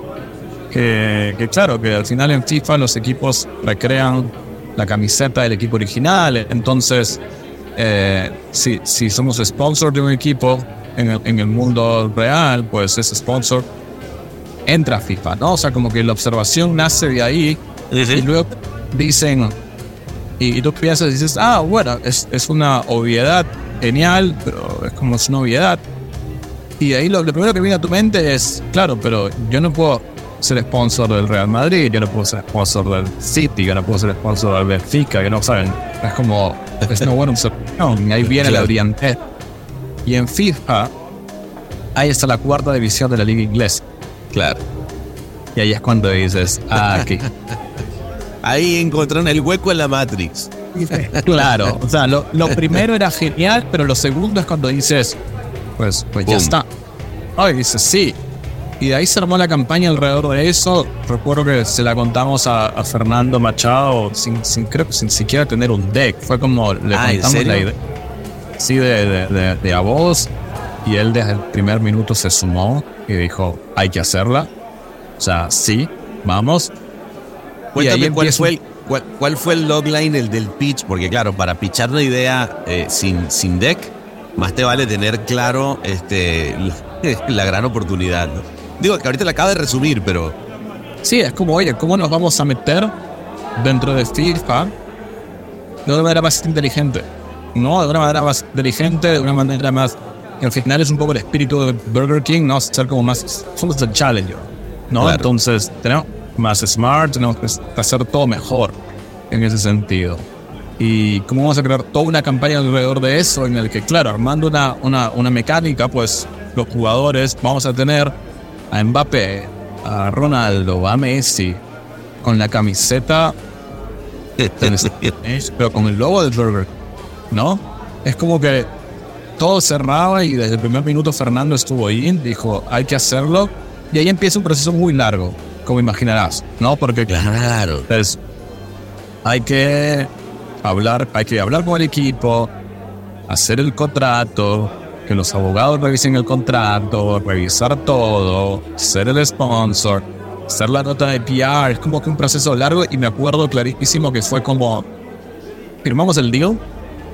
que, que claro, que al final en FIFA los equipos recrean la camiseta del equipo original, entonces, eh, si, si somos sponsor de un equipo en el, en el mundo real, pues ese sponsor entra a FIFA, ¿no? O sea, como que la observación nace de ahí y luego dicen, y, y tú piensas dices, ah, bueno, es, es una obviedad genial, pero es como es una obviedad. Y ahí lo, lo primero que viene a tu mente es, claro, pero yo no puedo ser sponsor del Real Madrid, yo no puedo ser sponsor del City, yo no puedo ser sponsor del Benfica, que no saben. Es como, es observación, y ahí viene la brillantez. Y en FIFA, ahí está la cuarta división de la liga inglesa. Claro. Y ahí es cuando dices, ah, aquí. Ahí encontraron el hueco en la Matrix. Claro, o sea, lo, lo primero era genial, pero lo segundo es cuando dices, pues, pues ya está. Oh, y dices, sí. Y de ahí se armó la campaña alrededor de eso. Recuerdo que se la contamos a, a Fernando Machado sin, sin, creo que sin siquiera tener un deck. Fue como le Ah, ¿en contamos la idea. Sí, de, de, de- de a voz. Y él desde el primer minuto se sumó y dijo, hay que hacerla. O sea, sí, vamos. Cuéntame cuál fue, el, cuál, cuál fue el logline, el del pitch, porque claro, para pitchar una idea eh, sin, sin deck, más te vale tener claro este, la, la gran oportunidad. ¿no? Digo que ahorita la acabo de resumir, pero Sí, es como, oye, ¿cómo nos vamos a meter dentro de FIFA de una manera más inteligente? ¿no? De una manera más inteligente, de una manera más... Que al final es un poco el espíritu de Burger King, ¿no? Ser como más... Somos el challenger, ¿no? Claro. Entonces, tenemos más smart, tenemos que hacer todo mejor en ese sentido. Y cómo vamos a crear toda una campaña alrededor de eso, en el que, claro, armando una, una, una mecánica, pues los jugadores vamos a tener a Mbappé, a Ronaldo, a Messi, con la camiseta, pero con el logo del Burger, ¿no? Es como que todo cerraba y desde el primer minuto Fernando estuvo ahí, dijo, hay que hacerlo, y ahí empieza un proceso muy largo, como imaginarás, ¿no? Porque Claro. entonces, hay que hablar, hay que hablar con el equipo, hacer el contrato, que los abogados revisen el contrato, revisar todo, ser el sponsor, hacer la nota de PR. Es como que un proceso largo y me acuerdo clarísimo que fue como firmamos el deal,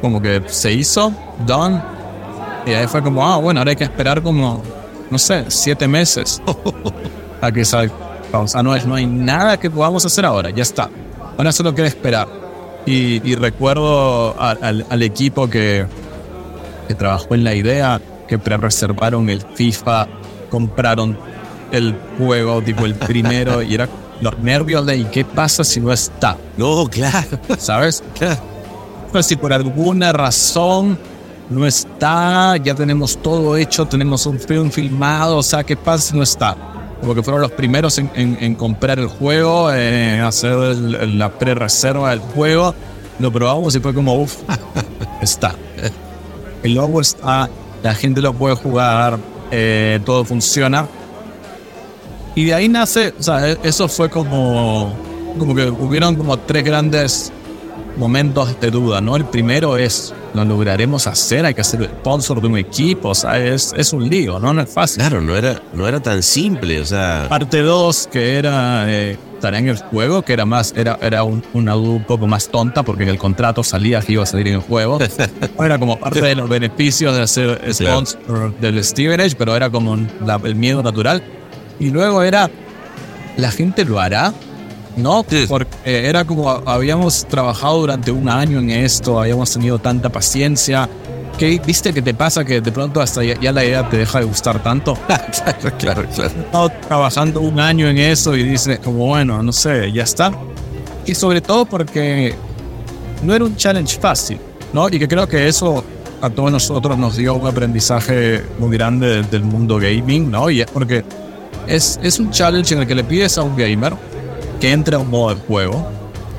como que se hizo, done, y ahí fue como, ah, bueno, ahora hay que esperar como, no sé, siete meses a que salga. O sea, no, no hay nada que podamos hacer ahora, ya está. Ahora solo queda esperar. Y, y recuerdo a- al, al equipo que, que trabajó en la idea, que pre-reservaron el FIFA, compraron el juego, tipo el primero, y era los nervios de ¿y qué pasa si no está? No, claro. ¿Sabes? claro. Si por alguna razón no está, ya tenemos todo hecho, tenemos un film filmado, o sea, ¿qué pasa si no está? Como que fueron los primeros en, en- en comprar el juego, en hacer el- la pre-reserva del juego. Lo probamos y fue como, uff, está. El logo está, la gente lo puede jugar, eh, todo funciona. Y de ahí nace, o sea, e- eso fue como, como que hubieron como tres grandes momentos de duda, ¿no? El primero es, ¿lo lograremos hacer? Hay que hacer el sponsor de un equipo, o sea, es, es un lío, ¿no? No es fácil. Claro, no era, no era tan simple, o sea. Parte 2, que era eh, tarea en el juego, que era más, era, era un, una duda un poco más tonta, porque en el contrato salía que iba a salir en el juego. Era como parte de los beneficios de hacer sponsor del Steven Age, pero era como la- el miedo natural. Y luego era, ¿la gente lo hará? ¿No? Sí. Porque era como, habíamos trabajado durante un año en esto, habíamos tenido tanta paciencia. que ¿Viste que te pasa que de pronto hasta ya, ya la idea te deja de gustar tanto? claro, claro, claro. estado trabajando un año en eso y dices como bueno, no sé, ya está. Y sobre todo porque no era un challenge fácil, ¿no? Y que creo que eso a todos nosotros nos dio un aprendizaje muy grande del, del mundo gaming, ¿no? Y es porque es, es un challenge en el que le pides a un gamer que entre a un modo de juego,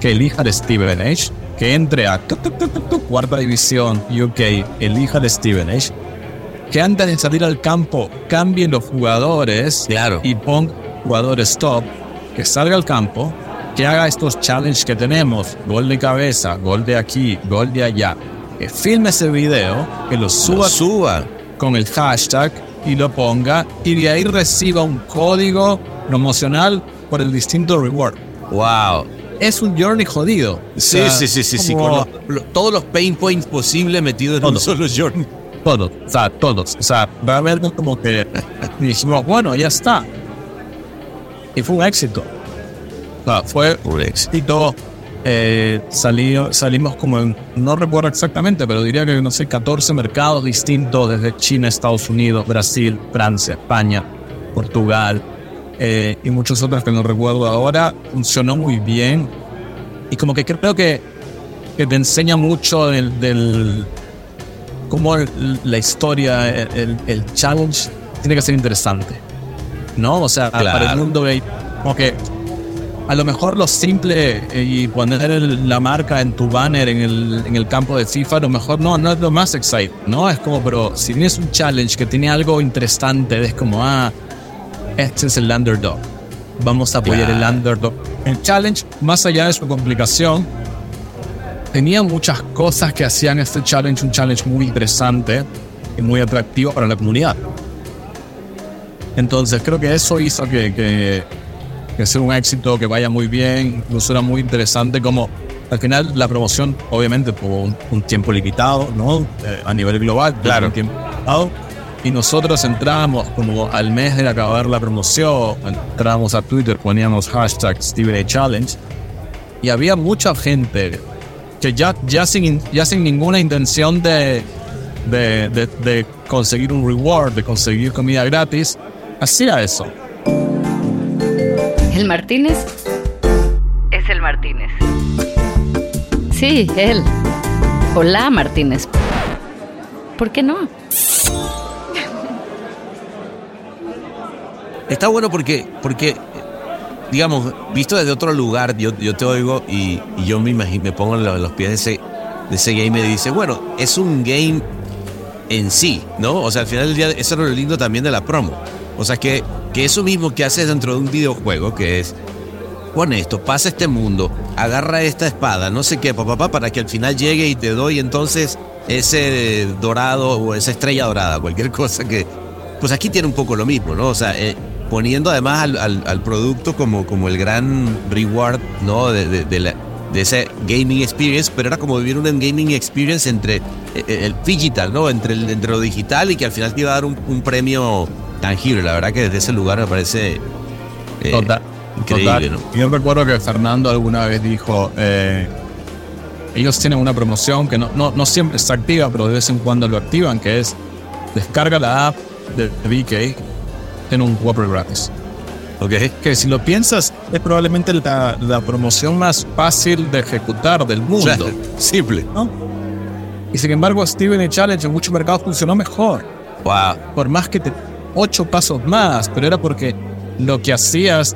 que elija de Steven Age, que entre a tu, tu, tu, tu, tu, cuarta división UK, elija de Steven Age, que antes de salir al campo cambien los jugadores Claro. y ponga jugadores top, que salga al campo, que haga estos challenges que tenemos, gol de cabeza, gol de aquí, gol de allá, que filme ese video, que lo suba Suba. con el hashtag y lo ponga y de ahí reciba un código promocional por el distinto reward. Wow. Es un journey jodido. Sí, O sea, sí, sí, sí, sí. como- lo- todos los pain points posibles metidos en un solo journey. Todos, o sea, todos. O sea, realmente como que dijimos, bueno, ya está. Y fue un éxito. O sea, fue Un éxito. éxito. Eh, salió- salimos como en, no recuerdo exactamente, pero diría que, no sé, 14 mercados distintos, desde China, Estados Unidos, Brasil, Francia, España, Portugal eh, y muchos otros que no recuerdo ahora. Funcionó muy bien. Y como que creo que, que te enseña mucho del, del cómo la historia, el, el- el challenge tiene que ser interesante. ¿No? O sea, Claro. para el mundo gay, como que a lo mejor lo simple eh, y poner el- la marca en tu banner en el, en el campo de FIFA, a lo mejor no, no es lo más exciting, ¿no? Es como, pero si tienes un challenge que tiene algo interesante, es como, ah, este es el underdog. Vamos a apoyar Claro. el underdog. El challenge, más allá de su complicación, tenía muchas cosas que hacían este challenge un challenge muy interesante y muy atractivo para la comunidad. Entonces creo que eso hizo que, que, que sea un éxito, que vaya muy bien, incluso era muy interesante como al final la promoción obviamente tuvo un, un tiempo limitado, ¿no? Eh, a nivel global, Claro. un tiempo limitado. Y nosotros entramos como al mes de acabar la promoción, entramos a Twitter, poníamos hashtag Steven A. Challenge y había mucha gente que ya, ya, sin, ya sin ninguna intención de, de, de, de conseguir un reward, de conseguir comida gratis, hacía eso. El Martínez Es el Martínez. Sí, él. Hola, Martínez. ¿Por qué no? Está bueno porque, porque digamos, visto desde otro lugar, yo, yo te oigo y, yo me, imagino, me pongo en lo- en los pies de ese, de ese game y dice, bueno, es un game en sí, ¿no? O sea, al final del día, eso es lo lindo también de la promo. O sea, que, que eso mismo que haces dentro de un videojuego, que es, pon esto, pasa este mundo, agarra esta espada, no sé qué, papá, para que al final llegue y te doy entonces ese dorado o esa estrella dorada, cualquier cosa que... Pues aquí tiene un poco lo mismo, ¿no? O sea, eh, poniendo además al, al- al producto como, como el gran reward, ¿no? De, de, de la- de ese gaming experience, pero era como vivir una gaming experience entre eh, el digital, ¿no? Entre, el- entre lo digital y que al final te iba a dar un, un premio tangible. La verdad que desde ese lugar me parece eh, Total. increíble, total. ¿no? Yo recuerdo que Fernando alguna vez dijo, eh, ellos tienen una promoción que no, no, no siempre está activa, pero de vez en cuando lo activan, que es descarga la app de VK en un Whopper gratis. Ok. Que si lo piensas, es probablemente la, la promoción más fácil de ejecutar del mundo. Claro, simple. ¿no? Y sin embargo, Steven y Challenge en muchos mercados funcionó mejor. Wow. Por más que te ocho pasos más, pero era porque lo que hacías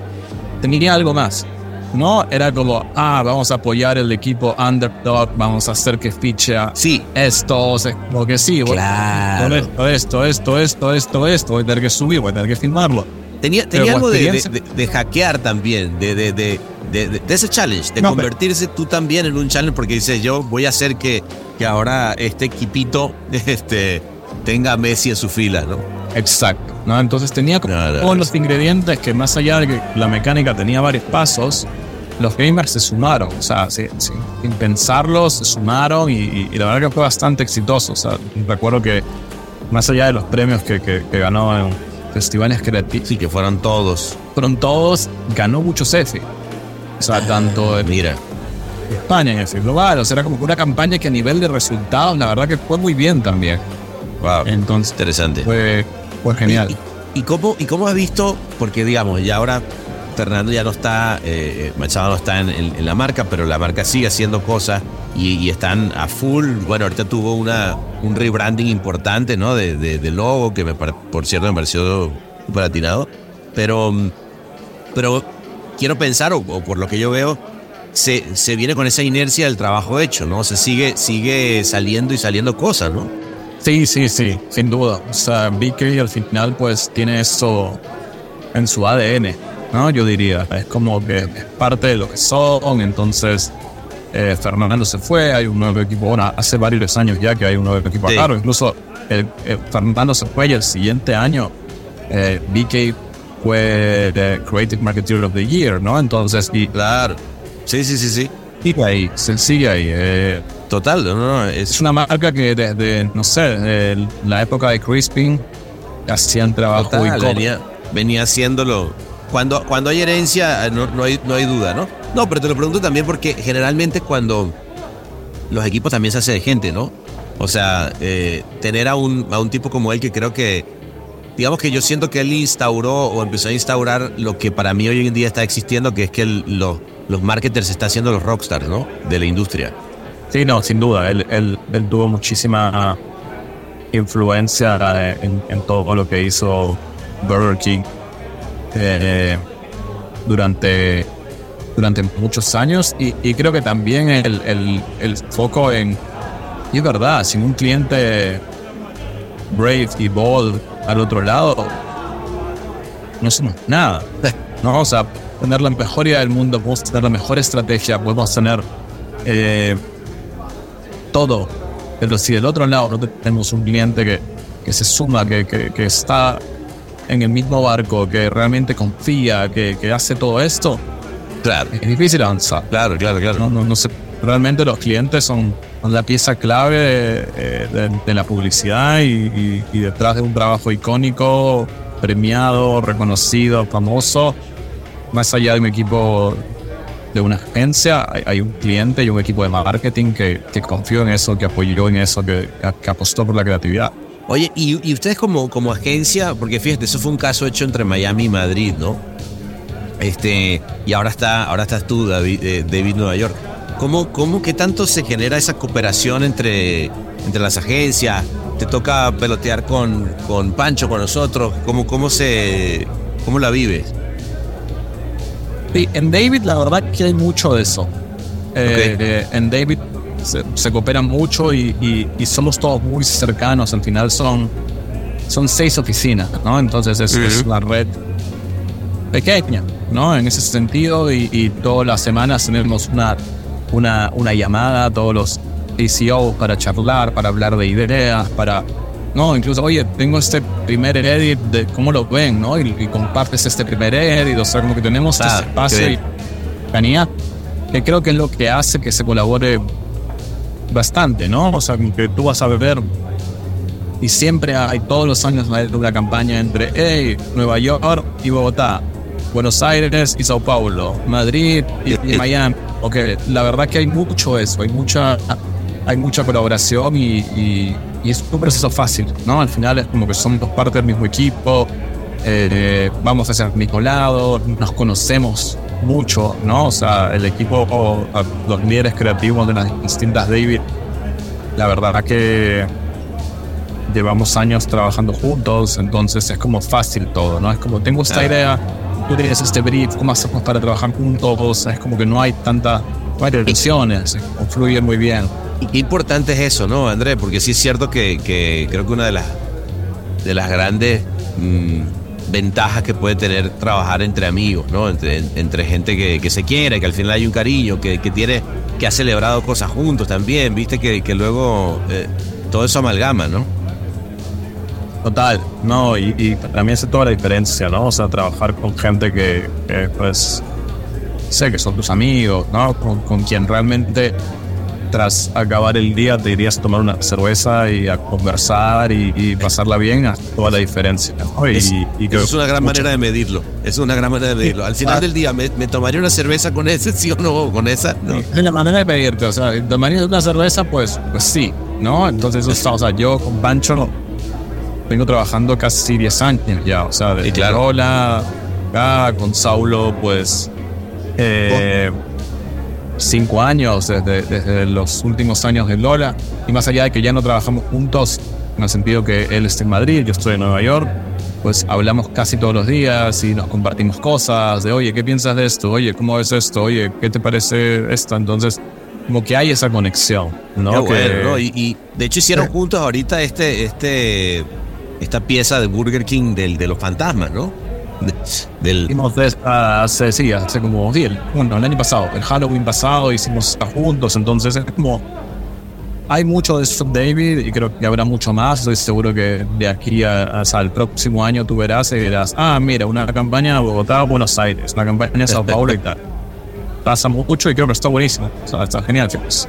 tenía algo más. No era como, ah, vamos a apoyar el equipo underdog, vamos a hacer que fiche a Sí, esto, o sea, como que sí, Claro. esto, esto, esto, esto, esto, esto, voy a tener que subir, voy a tener que filmarlo. Tenía, Pero tenía algo de, de, de- hackear también, de, de, ese challenge, de No, pero- convertirse tú también en un challenge, porque dices, yo voy a hacer que, que ahora este equipito este, tenga a Messi en su fila, ¿no? Exacto. ¿no? Entonces tenía como No, no, todos los ingredientes que más allá de que la mecánica tenía varios pasos, los gamers se sumaron. O sea, sí, sin pensarlo, se sumaron y, y- y la verdad que fue bastante exitoso. O sea, recuerdo que más allá de los premios que, que- que ganó en festivales creativos, Sí, que fueron todos. fueron todos, ganó muchos F. O sea, tanto en Mira, España en F global. O sea, era como una campaña que a nivel de resultados, la verdad que fue muy bien también. wow, Entonces, interesante. fue, fue genial. ¿Y, y cómo, ¿Y cómo has visto? Porque, digamos, ya ahora Fernando ya no está, eh, Machado no está en, la marca, pero la marca sigue haciendo cosas y, están a full. Bueno, ahorita tuvo una, un rebranding importante, ¿no? De, logo, que me, por cierto me pareció súper atinado. Pero, mm, pero quiero pensar, o, o por lo que yo veo, se, se viene con esa inercia del trabajo hecho, ¿no? Se sigue, sigue saliendo y saliendo cosas, ¿no? Sí, sí, sí, sin duda. O sea, BK al final pues tiene eso en su ADN, ¿no? Yo diría, es como que es parte de lo que son, entonces eh, Fernando se fue, hay un nuevo equipo, bueno, hace varios años ya que hay un nuevo equipo Sí. a cargo, incluso el- eh, Fernando se fue y el siguiente año eh, BK fue the Creative Marketer of the Year, ¿no? Entonces, y, Claro. Sí, sí, sí, sí. sigue ahí, se sigue ahí. eh, Total, no, no, es, es una marca que desde, no sé, la época de Crispin hacían trabajo Total, y venía, venía haciéndolo. Cuando, cuando hay herencia, eh, no, no hay, no hay duda, ¿no? No, pero te lo pregunto también porque generalmente cuando los equipos también se hace de gente, ¿no? O sea, eh, tener a un, a un tipo como él que creo que, digamos que yo siento que él instauró o empezó a instaurar lo que para mí hoy en día está existiendo, que es que el- lo- los marketers están haciendo los rockstars, ¿no? De la industria. Sí, no, sin duda. Él, él, él tuvo muchísima influencia eh, en, en todo lo que hizo Burger King durante, durante muchos años. Y, creo que también el, el- foco en. Y es verdad, sin un cliente brave y bold al otro lado, no somos nada. No, o sea, tener la mejor idea del mundo, podemos tener la mejor estrategia, podemos tener eh, todo. Pero si del otro lado no tenemos un cliente que, que se suma, que, que está en el mismo barco, que realmente confía, que, que hace todo esto, Claro, es difícil avanzar. claro, claro, claro. No, no, no. Realmente los clientes son, son la pieza clave de, eh, de- de la publicidad y, y- y detrás de un trabajo icónico, premiado, reconocido, famoso, más allá de un equipo de una agencia, hay, hay un cliente y un equipo de marketing que, que confió en eso, que apoyó en eso, que, que apostó por la creatividad. Oye, y, y ustedes como, como agencia, porque fíjate, eso fue un caso hecho entre Miami y Madrid, ¿no? Este, y ahora está, ahora estás tú, David, eh, David Nueva York. ¿Cómo, ¿Cómo qué tanto se genera esa cooperación entre, entre las agencias? ¿Te toca pelotear con, con Pancho, con nosotros? ¿Cómo, cómo, se, ¿Cómo la vives? Sí, en David la verdad que hay mucho de eso. Eh, eh, en David se, se coopera mucho y, y- y somos todos muy cercanos. Al final son, son seis oficinas, ¿no? Entonces es, es Ujú. una red pequeña, ¿no? En ese sentido y, y todas las semanas tenemos una, una, una llamada, todos los ACO para charlar, para hablar de ideas, para... No, incluso, oye, tengo este primer edit de cómo lo ven, ¿no? Y, y compartes este primer edit, o sea, como que tenemos Ah, este espacio y que creo que es lo que hace que se colabore bastante, ¿no? O sea, que tú vas a ver y siempre hay todos los años una campaña entre hey, Nueva York y Bogotá, Buenos Aires y Sao Paulo, Madrid y, Miami. Ok, la verdad que hay mucho eso, hay mucha, hay mucha colaboración y, es un proceso fácil, ¿no? Al final es como que somos parte del mismo equipo, eh, vamos hacia el mismo lado, nos conocemos mucho, ¿no? O sea, el equipo, los líderes creativos de las distintas David, la verdad que llevamos años trabajando juntos, entonces es como fácil todo, ¿no? Es como, tengo esta idea, tú tienes este brief, ¿cómo hacemos para trabajar juntos? Es como que no hay tanta, no hay tensiones, es como fluye muy bien. Importante es eso, ¿no, Andrés? Porque sí es cierto que, que creo que una de las, de las grandes mm, ventajas que puede tener trabajar entre amigos, ¿no? Entre, gente que, se quiere, que al final hay un cariño, que, que tiene, que ha celebrado cosas juntos también, viste que, luego eh, todo eso amalgama, ¿no? Total, no, y, y para mí hace toda la diferencia, ¿no? O sea, trabajar con gente que, que, pues, sé que son tus amigos, ¿no? Con, con quien realmente tras acabar el día te irías a tomar una cerveza y a conversar y, y pasarla bien, toda la diferencia, ¿no? Y, Es- y creo es una gran mucho- manera de medirlo. Es una gran manera de medirlo. Al final Ah. del día, ¿me, me tomaría una cerveza con ese, sí o no? ¿Con esa? No. Es la manera de pedirte, o sea, tomarías una cerveza, pues, pues sí, ¿no? Entonces, eso está, o sea, yo con Pancho vengo trabajando casi 10 años ya, o sea, de Y claro. Lola, acá, con Saulo, pues, eh, cinco años, desde, desde los últimos años de Lola, y más allá de que ya no trabajamos juntos, en el sentido que él está en Madrid, yo estoy en Nueva York, pues hablamos casi todos los días y nos compartimos cosas de, oye, ¿qué piensas de esto? Oye, ¿cómo ves esto? Oye, ¿qué te parece esto? Entonces, como que hay esa conexión, ¿no? Qué Que- ¿no? Y, y, de hecho hicieron juntos ahorita este, este, esta pieza de Burger King del, de los fantasmas, ¿no? De- del, Hicimos de esta hace, sí, hace como, sí, el, bueno, el año pasado, el Halloween pasado hicimos esta juntos, entonces es como, hay mucho de eso David y creo que habrá mucho más, estoy seguro que de aquí a, hasta el próximo año tú verás y dirás, ah, mira, una campaña Bogotá, Buenos Aires, una campaña Sao Paulo y tal. Pasa mucho y creo que está buenísimo, o sea, está genial, chicos.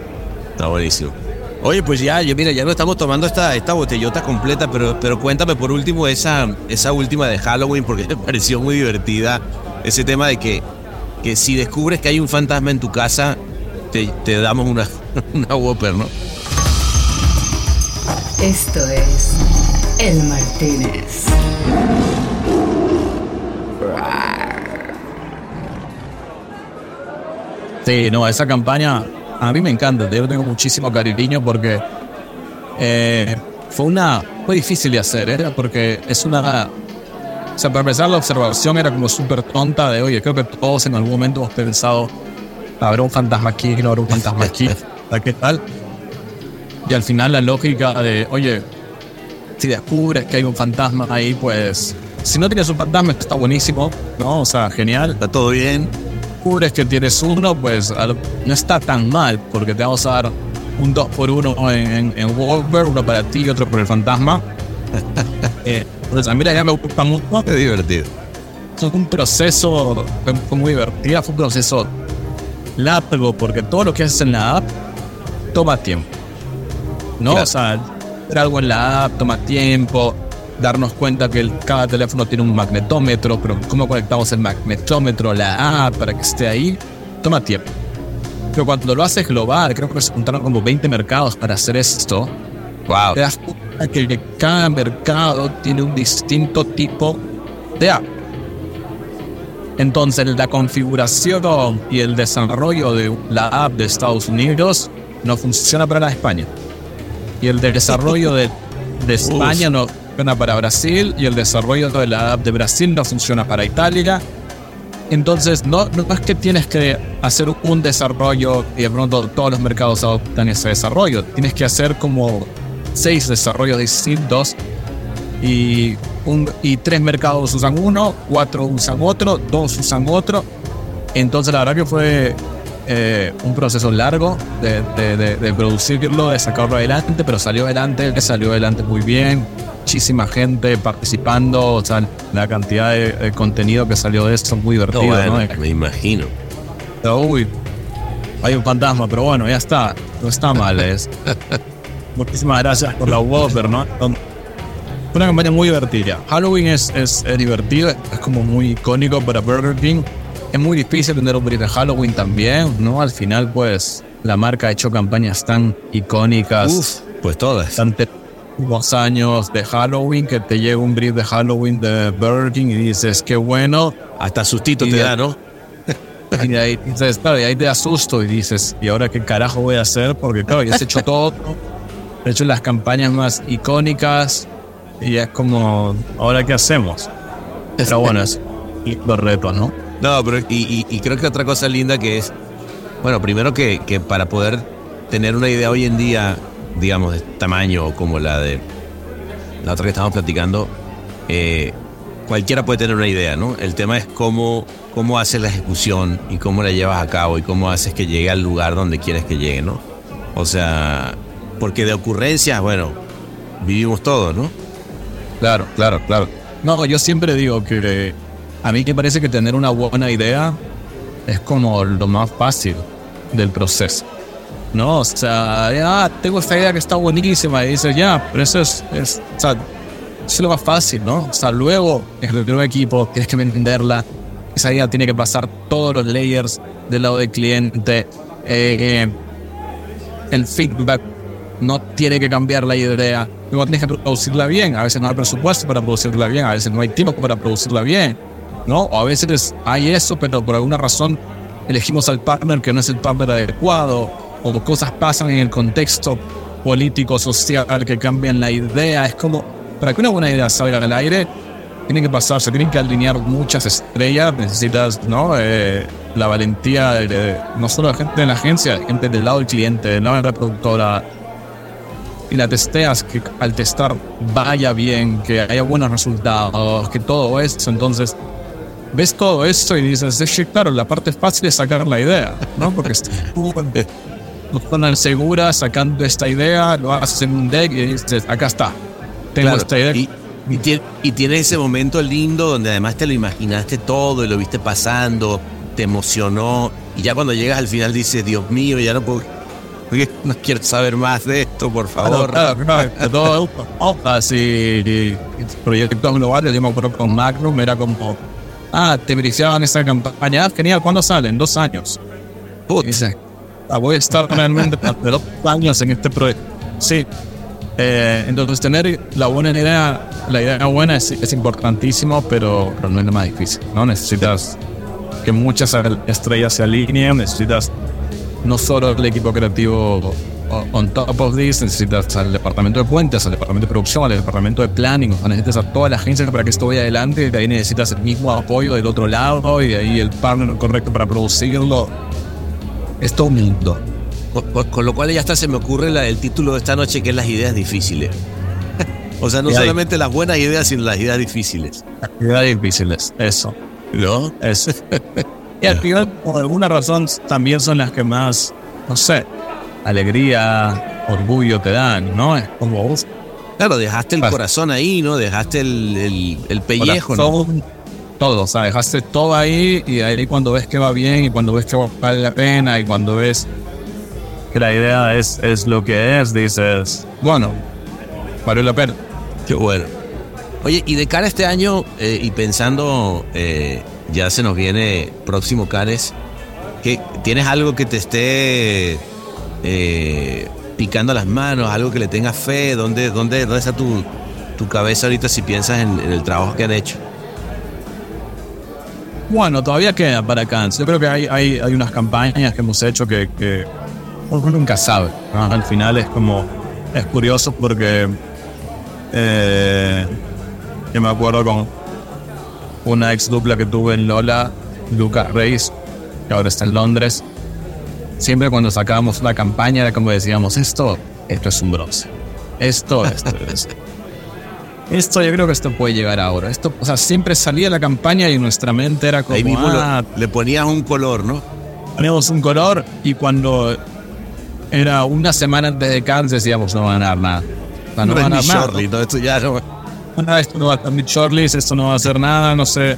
Está buenísimo. Oye, pues ya, yo mira, ya no estamos tomando esta, esta botellota completa, pero, pero cuéntame por último esa, esa última de Halloween, porque me pareció muy divertida ese tema de que, que si descubres que hay un fantasma en tu casa, te, te damos una, una Whopper, ¿no? Esto es El Martínez. Sí, no, esa campaña a mí me encanta, yo tengo muchísimo cariño porque eh, fue una fue difícil de hacer, ¿eh? porque es una o sea, para empezar la observación era como súper tonta de, oye, creo que todos en algún momento hemos pensado, habrá un fantasma aquí, no habrá un fantasma aquí, ¿qué tal? Y al final la lógica de, oye, si descubres que hay un fantasma ahí, pues, si no tienes un fantasma está buenísimo, ¿no? O sea, genial ¿Está todo bien? Descubres que tienes uno, pues no está tan mal, porque te vamos a dar un 2 por 1 en, en, en Wolver, uno para ti y otro por el fantasma. Eh, entonces, a mí la idea me gusta mucho. Qué divertido. Fue un proceso, fue, fue muy divertido, fue un proceso largo, porque todo lo que haces en la app toma tiempo. ¿No? Claro. O sea, hacer algo en la app toma tiempo, darnos cuenta que el- cada teléfono tiene un magnetómetro, pero cómo conectamos el magnetómetro la app para que esté ahí, toma tiempo. Pero cuando lo haces global, creo que se juntaron como 20 mercados para hacer esto. Wow. Te das cuenta que cada mercado tiene un distinto tipo de app. Entonces, la configuración y el desarrollo de la app de Estados Unidos no funciona para la España. Y el desarrollo de, de España no funciona para Brasil. Y el desarrollo de la app de Brasil no funciona para Italia. Entonces, no, no es que tienes que hacer un desarrollo y de pronto todos los mercados adoptan ese desarrollo. Tienes que hacer como seis desarrollos distintos y, un, y tres mercados usan uno, cuatro usan otro, dos usan otro. Entonces, la verdad que fue eh, un proceso largo de, de, de, de, producirlo, de sacarlo adelante, pero salió adelante, salió adelante muy bien. Muchísima gente participando, o sea, la cantidad de, contenido que salió de esto muy divertido, no, bueno, ¿no? Me imagino. Uy, hay un fantasma, pero bueno, ya está, no está mal. Es. Muchísimas gracias por la Whopper, ¿no? Fue una campaña muy divertida. Halloween es, es, es divertido, es como muy icónico para Burger King. Es muy difícil tener un brief de Halloween también, ¿no? Al final, pues, la marca ha hecho campañas tan icónicas. Uf, pues todas. Tan unos años de Halloween que te llega un brief de Halloween de Burger King y dices, qué bueno. Hasta sustito te da, ¿no? Y de ahí, dices, claro, y ahí te asusto y dices, ¿y ahora qué carajo voy a hacer? Porque, claro, ya has hecho todo. He hecho las campañas más icónicas y es como, ¿ahora qué hacemos? Pero bueno, es los retos, ¿no? No, pero y, y, y, creo que otra cosa linda que es, bueno, primero que, que, para poder tener una idea hoy en día, digamos, de tamaño como la de la otra que estábamos platicando, eh, cualquiera puede tener una idea, ¿no? El tema es cómo, cómo haces la ejecución y cómo la llevas a cabo y cómo haces que llegue al lugar donde quieres que llegue, ¿no? O sea, porque de ocurrencias, bueno, vivimos todos, ¿no? Claro, claro, claro. No, yo siempre digo que a mí me parece que tener una buena idea es como lo más fácil del proceso. No, o sea, ya tengo esta idea que está buenísima y dices, ya, pero eso es, es, o sea, eso es lo más fácil, ¿no? O sea, luego, en el nuevo equipo, tienes que venderla. Esa idea tiene que pasar todos los layers del lado del cliente. Eh, el feedback no tiene que cambiar la idea. Luego tienes que producirla bien. A veces no hay presupuesto para producirla bien, a veces no hay tiempo para producirla bien. ¿no? O a veces hay eso, pero por alguna razón elegimos al partner que no es el partner adecuado, o cosas pasan en el contexto político, social, que cambian la idea. Es como, para que una buena idea salga al aire, tiene que pasar, se tienen que alinear muchas estrellas, necesitas, ¿no? Eh, la valentía de, de, no solo de gente de la agencia, gente del lado del cliente, del lado de la productora, y la testeas, que al testar vaya bien, que haya buenos resultados, que todo eso, entonces ves todo esto y dices, es claro, la parte fácil es sacar la idea, ¿no? Porque estás zona segura sacando esta idea, lo haces en un deck y dices, acá está, tengo claro, esta idea. Y, y, tiene, y tiene ese momento lindo donde además te lo imaginaste todo y lo viste pasando, te emocionó y ya cuando llegas al final dices, Dios mío, ya no puedo no quiero saber más de esto, por favor. Claro, claro, claro. Así, proyectos globales, yo me acuerdo con Magnum, era como, ah, te briseaban esta campaña, ah, genial, ¿cuándo sale? En dos años. Put. Dice, ah, voy a estar realmente de dos años en este proyecto. Sí. Eh, entonces, tener la buena idea, la idea buena es, es importantísimo, pero, pero no es lo más difícil, ¿no? Necesitas que muchas estrellas se alineen, necesitas no solo el equipo creativo on top of this, necesitas al departamento de puentes, al departamento de producción, al departamento de planning, o sea, necesitas a toda la agencia para que esto vaya adelante, y ahí necesitas el mismo apoyo del otro lado, y ahí el partner correcto para producirlo. Es todo un mundo. Con, con, lo cual ya hasta se me ocurre la, el título de esta noche que es las ideas difíciles. o sea, no solamente las buenas ideas, sino las ideas difíciles. Actividades difíciles, eso. ¿No? Eso. y al final, por alguna razón, también son las que más, no sé, alegría, orgullo te dan, ¿no? Es como uf, Claro, dejaste el corazón ahí, ¿no? Dejaste el, el, el pellejo, ¿no? Todo, o sea, dejaste todo ahí y ahí cuando ves que va bien y cuando ves que vale la pena y cuando ves que la idea es, es lo que es, dices, bueno, valió la pena. Qué bueno. Oye, y de cara a este año, eh, y pensando, eh, ya se nos viene próximo Canes, que tienes algo que te esté eh, picando las manos, algo que le tengas fe, ¿dónde, dónde, dónde está tu, tu cabeza ahorita si piensas en, en el trabajo que han hecho? Bueno, todavía queda para Cannes. Yo creo que hay, hay, hay unas campañas que hemos hecho que, uno nunca sabe. Al final es como, es curioso porque eh, yo me acuerdo con una ex dupla que tuve en Lola, Lucas Reis, que ahora está en Londres. Siempre cuando sacábamos una campaña era como decíamos, esto, esto es un bronce. Esto, esto, esto. Esto yo creo que esto puede llegar ahora. Esto, o sea, siempre salía la campaña y nuestra mente era como Ahí mismo lo- ah, le ponías un color, ¿no? poníamos un color y cuando era una semana antes de Cannes decíamos no van a ganar nada. O sea, no No van a ganar nada. shortly, ¿no? Esto ya no. Esto no va a estar mi shortlist, esto no va a hacer nada, no sé.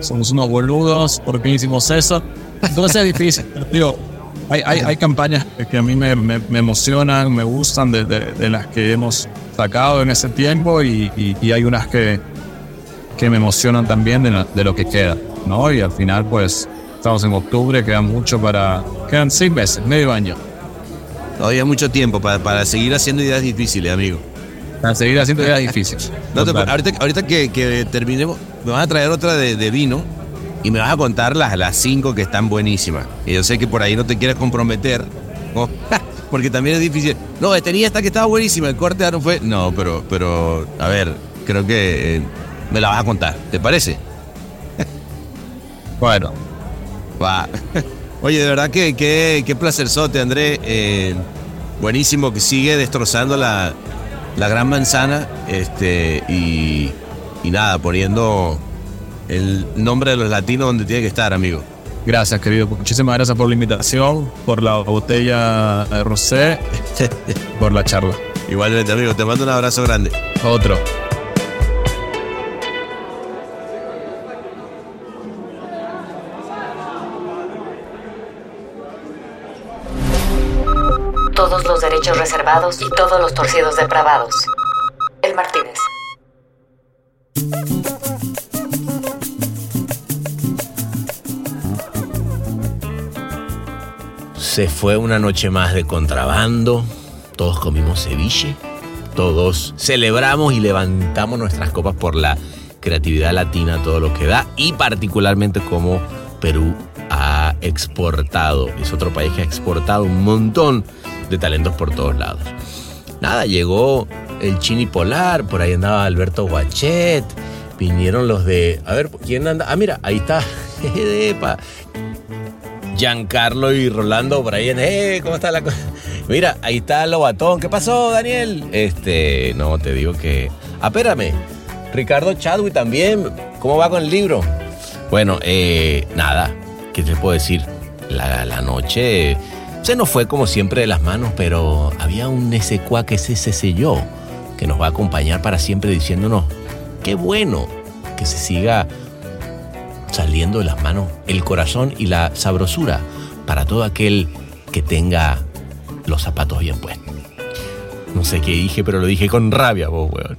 Somos unos boludos, ¿por qué hicimos eso? Entonces es difícil. Digo, hay, hay, hay campañas que a mí me, me- me emocionan, me gustan de, de- de las que hemos sacado en ese tiempo y, y- y hay unas que, que me emocionan también de, la- de lo que queda, ¿no? Y al final, pues, estamos en octubre, queda mucho para... Quedan seis meses, medio año. Todavía mucho tiempo para, para seguir haciendo ideas difíciles, amigo. Para seguir haciendo ideas difíciles. No te- Total. ahorita ahorita que, que terminemos, me vas a traer otra de, de vino y me vas a contar las, las cinco que están buenísimas. Y yo sé que por ahí no te quieres comprometer, porque también es difícil. No, tenía esta que estaba buenísima, el corte ya no fue. No, pero, pero, a ver, creo que eh, me la vas a contar, ¿te parece? Bueno, Va. Oye, de verdad que qué qué placerzote, André. Eh, buenísimo que sigue destrozando la, la gran manzana. Este, y, y nada, poniendo el nombre de los latinos donde tiene que estar, amigo. Gracias, querido. Muchísimas gracias por la invitación, por la botella de rosé, por la charla. Igualmente, amigo, te mando un abrazo grande. Otro. Todos los derechos reservados y todos los torcidos depravados. El Martínez. Se fue una noche más de contrabando, todos comimos ceviche, todos celebramos y levantamos nuestras copas por la creatividad latina, todo lo que da, y particularmente como Perú ha exportado, es otro país que ha exportado un montón de talentos por todos lados. Nada, llegó el Chini Polar, por ahí andaba Alberto Guachet, vinieron los de, a ver, ¿quién anda? Ah, mira, ahí está, Epa, Giancarlo y Rolando en, eh, ¿cómo está la cosa? Mira, ahí está Lobatón. ¿Qué pasó, Daniel? Este, no, te digo que. Ah, espérame. Ricardo Chadwick también. ¿Cómo va con el libro? Bueno, eh, nada. ¿Qué te puedo decir? La, la noche se nos fue como siempre de las manos, pero había un SQA que se, se selló, que nos va a acompañar para siempre diciéndonos, qué bueno que se siga saliendo de las manos el corazón y la sabrosura para todo aquel que tenga los zapatos bien puestos. No sé qué dije, pero lo dije con rabia, vos, weón.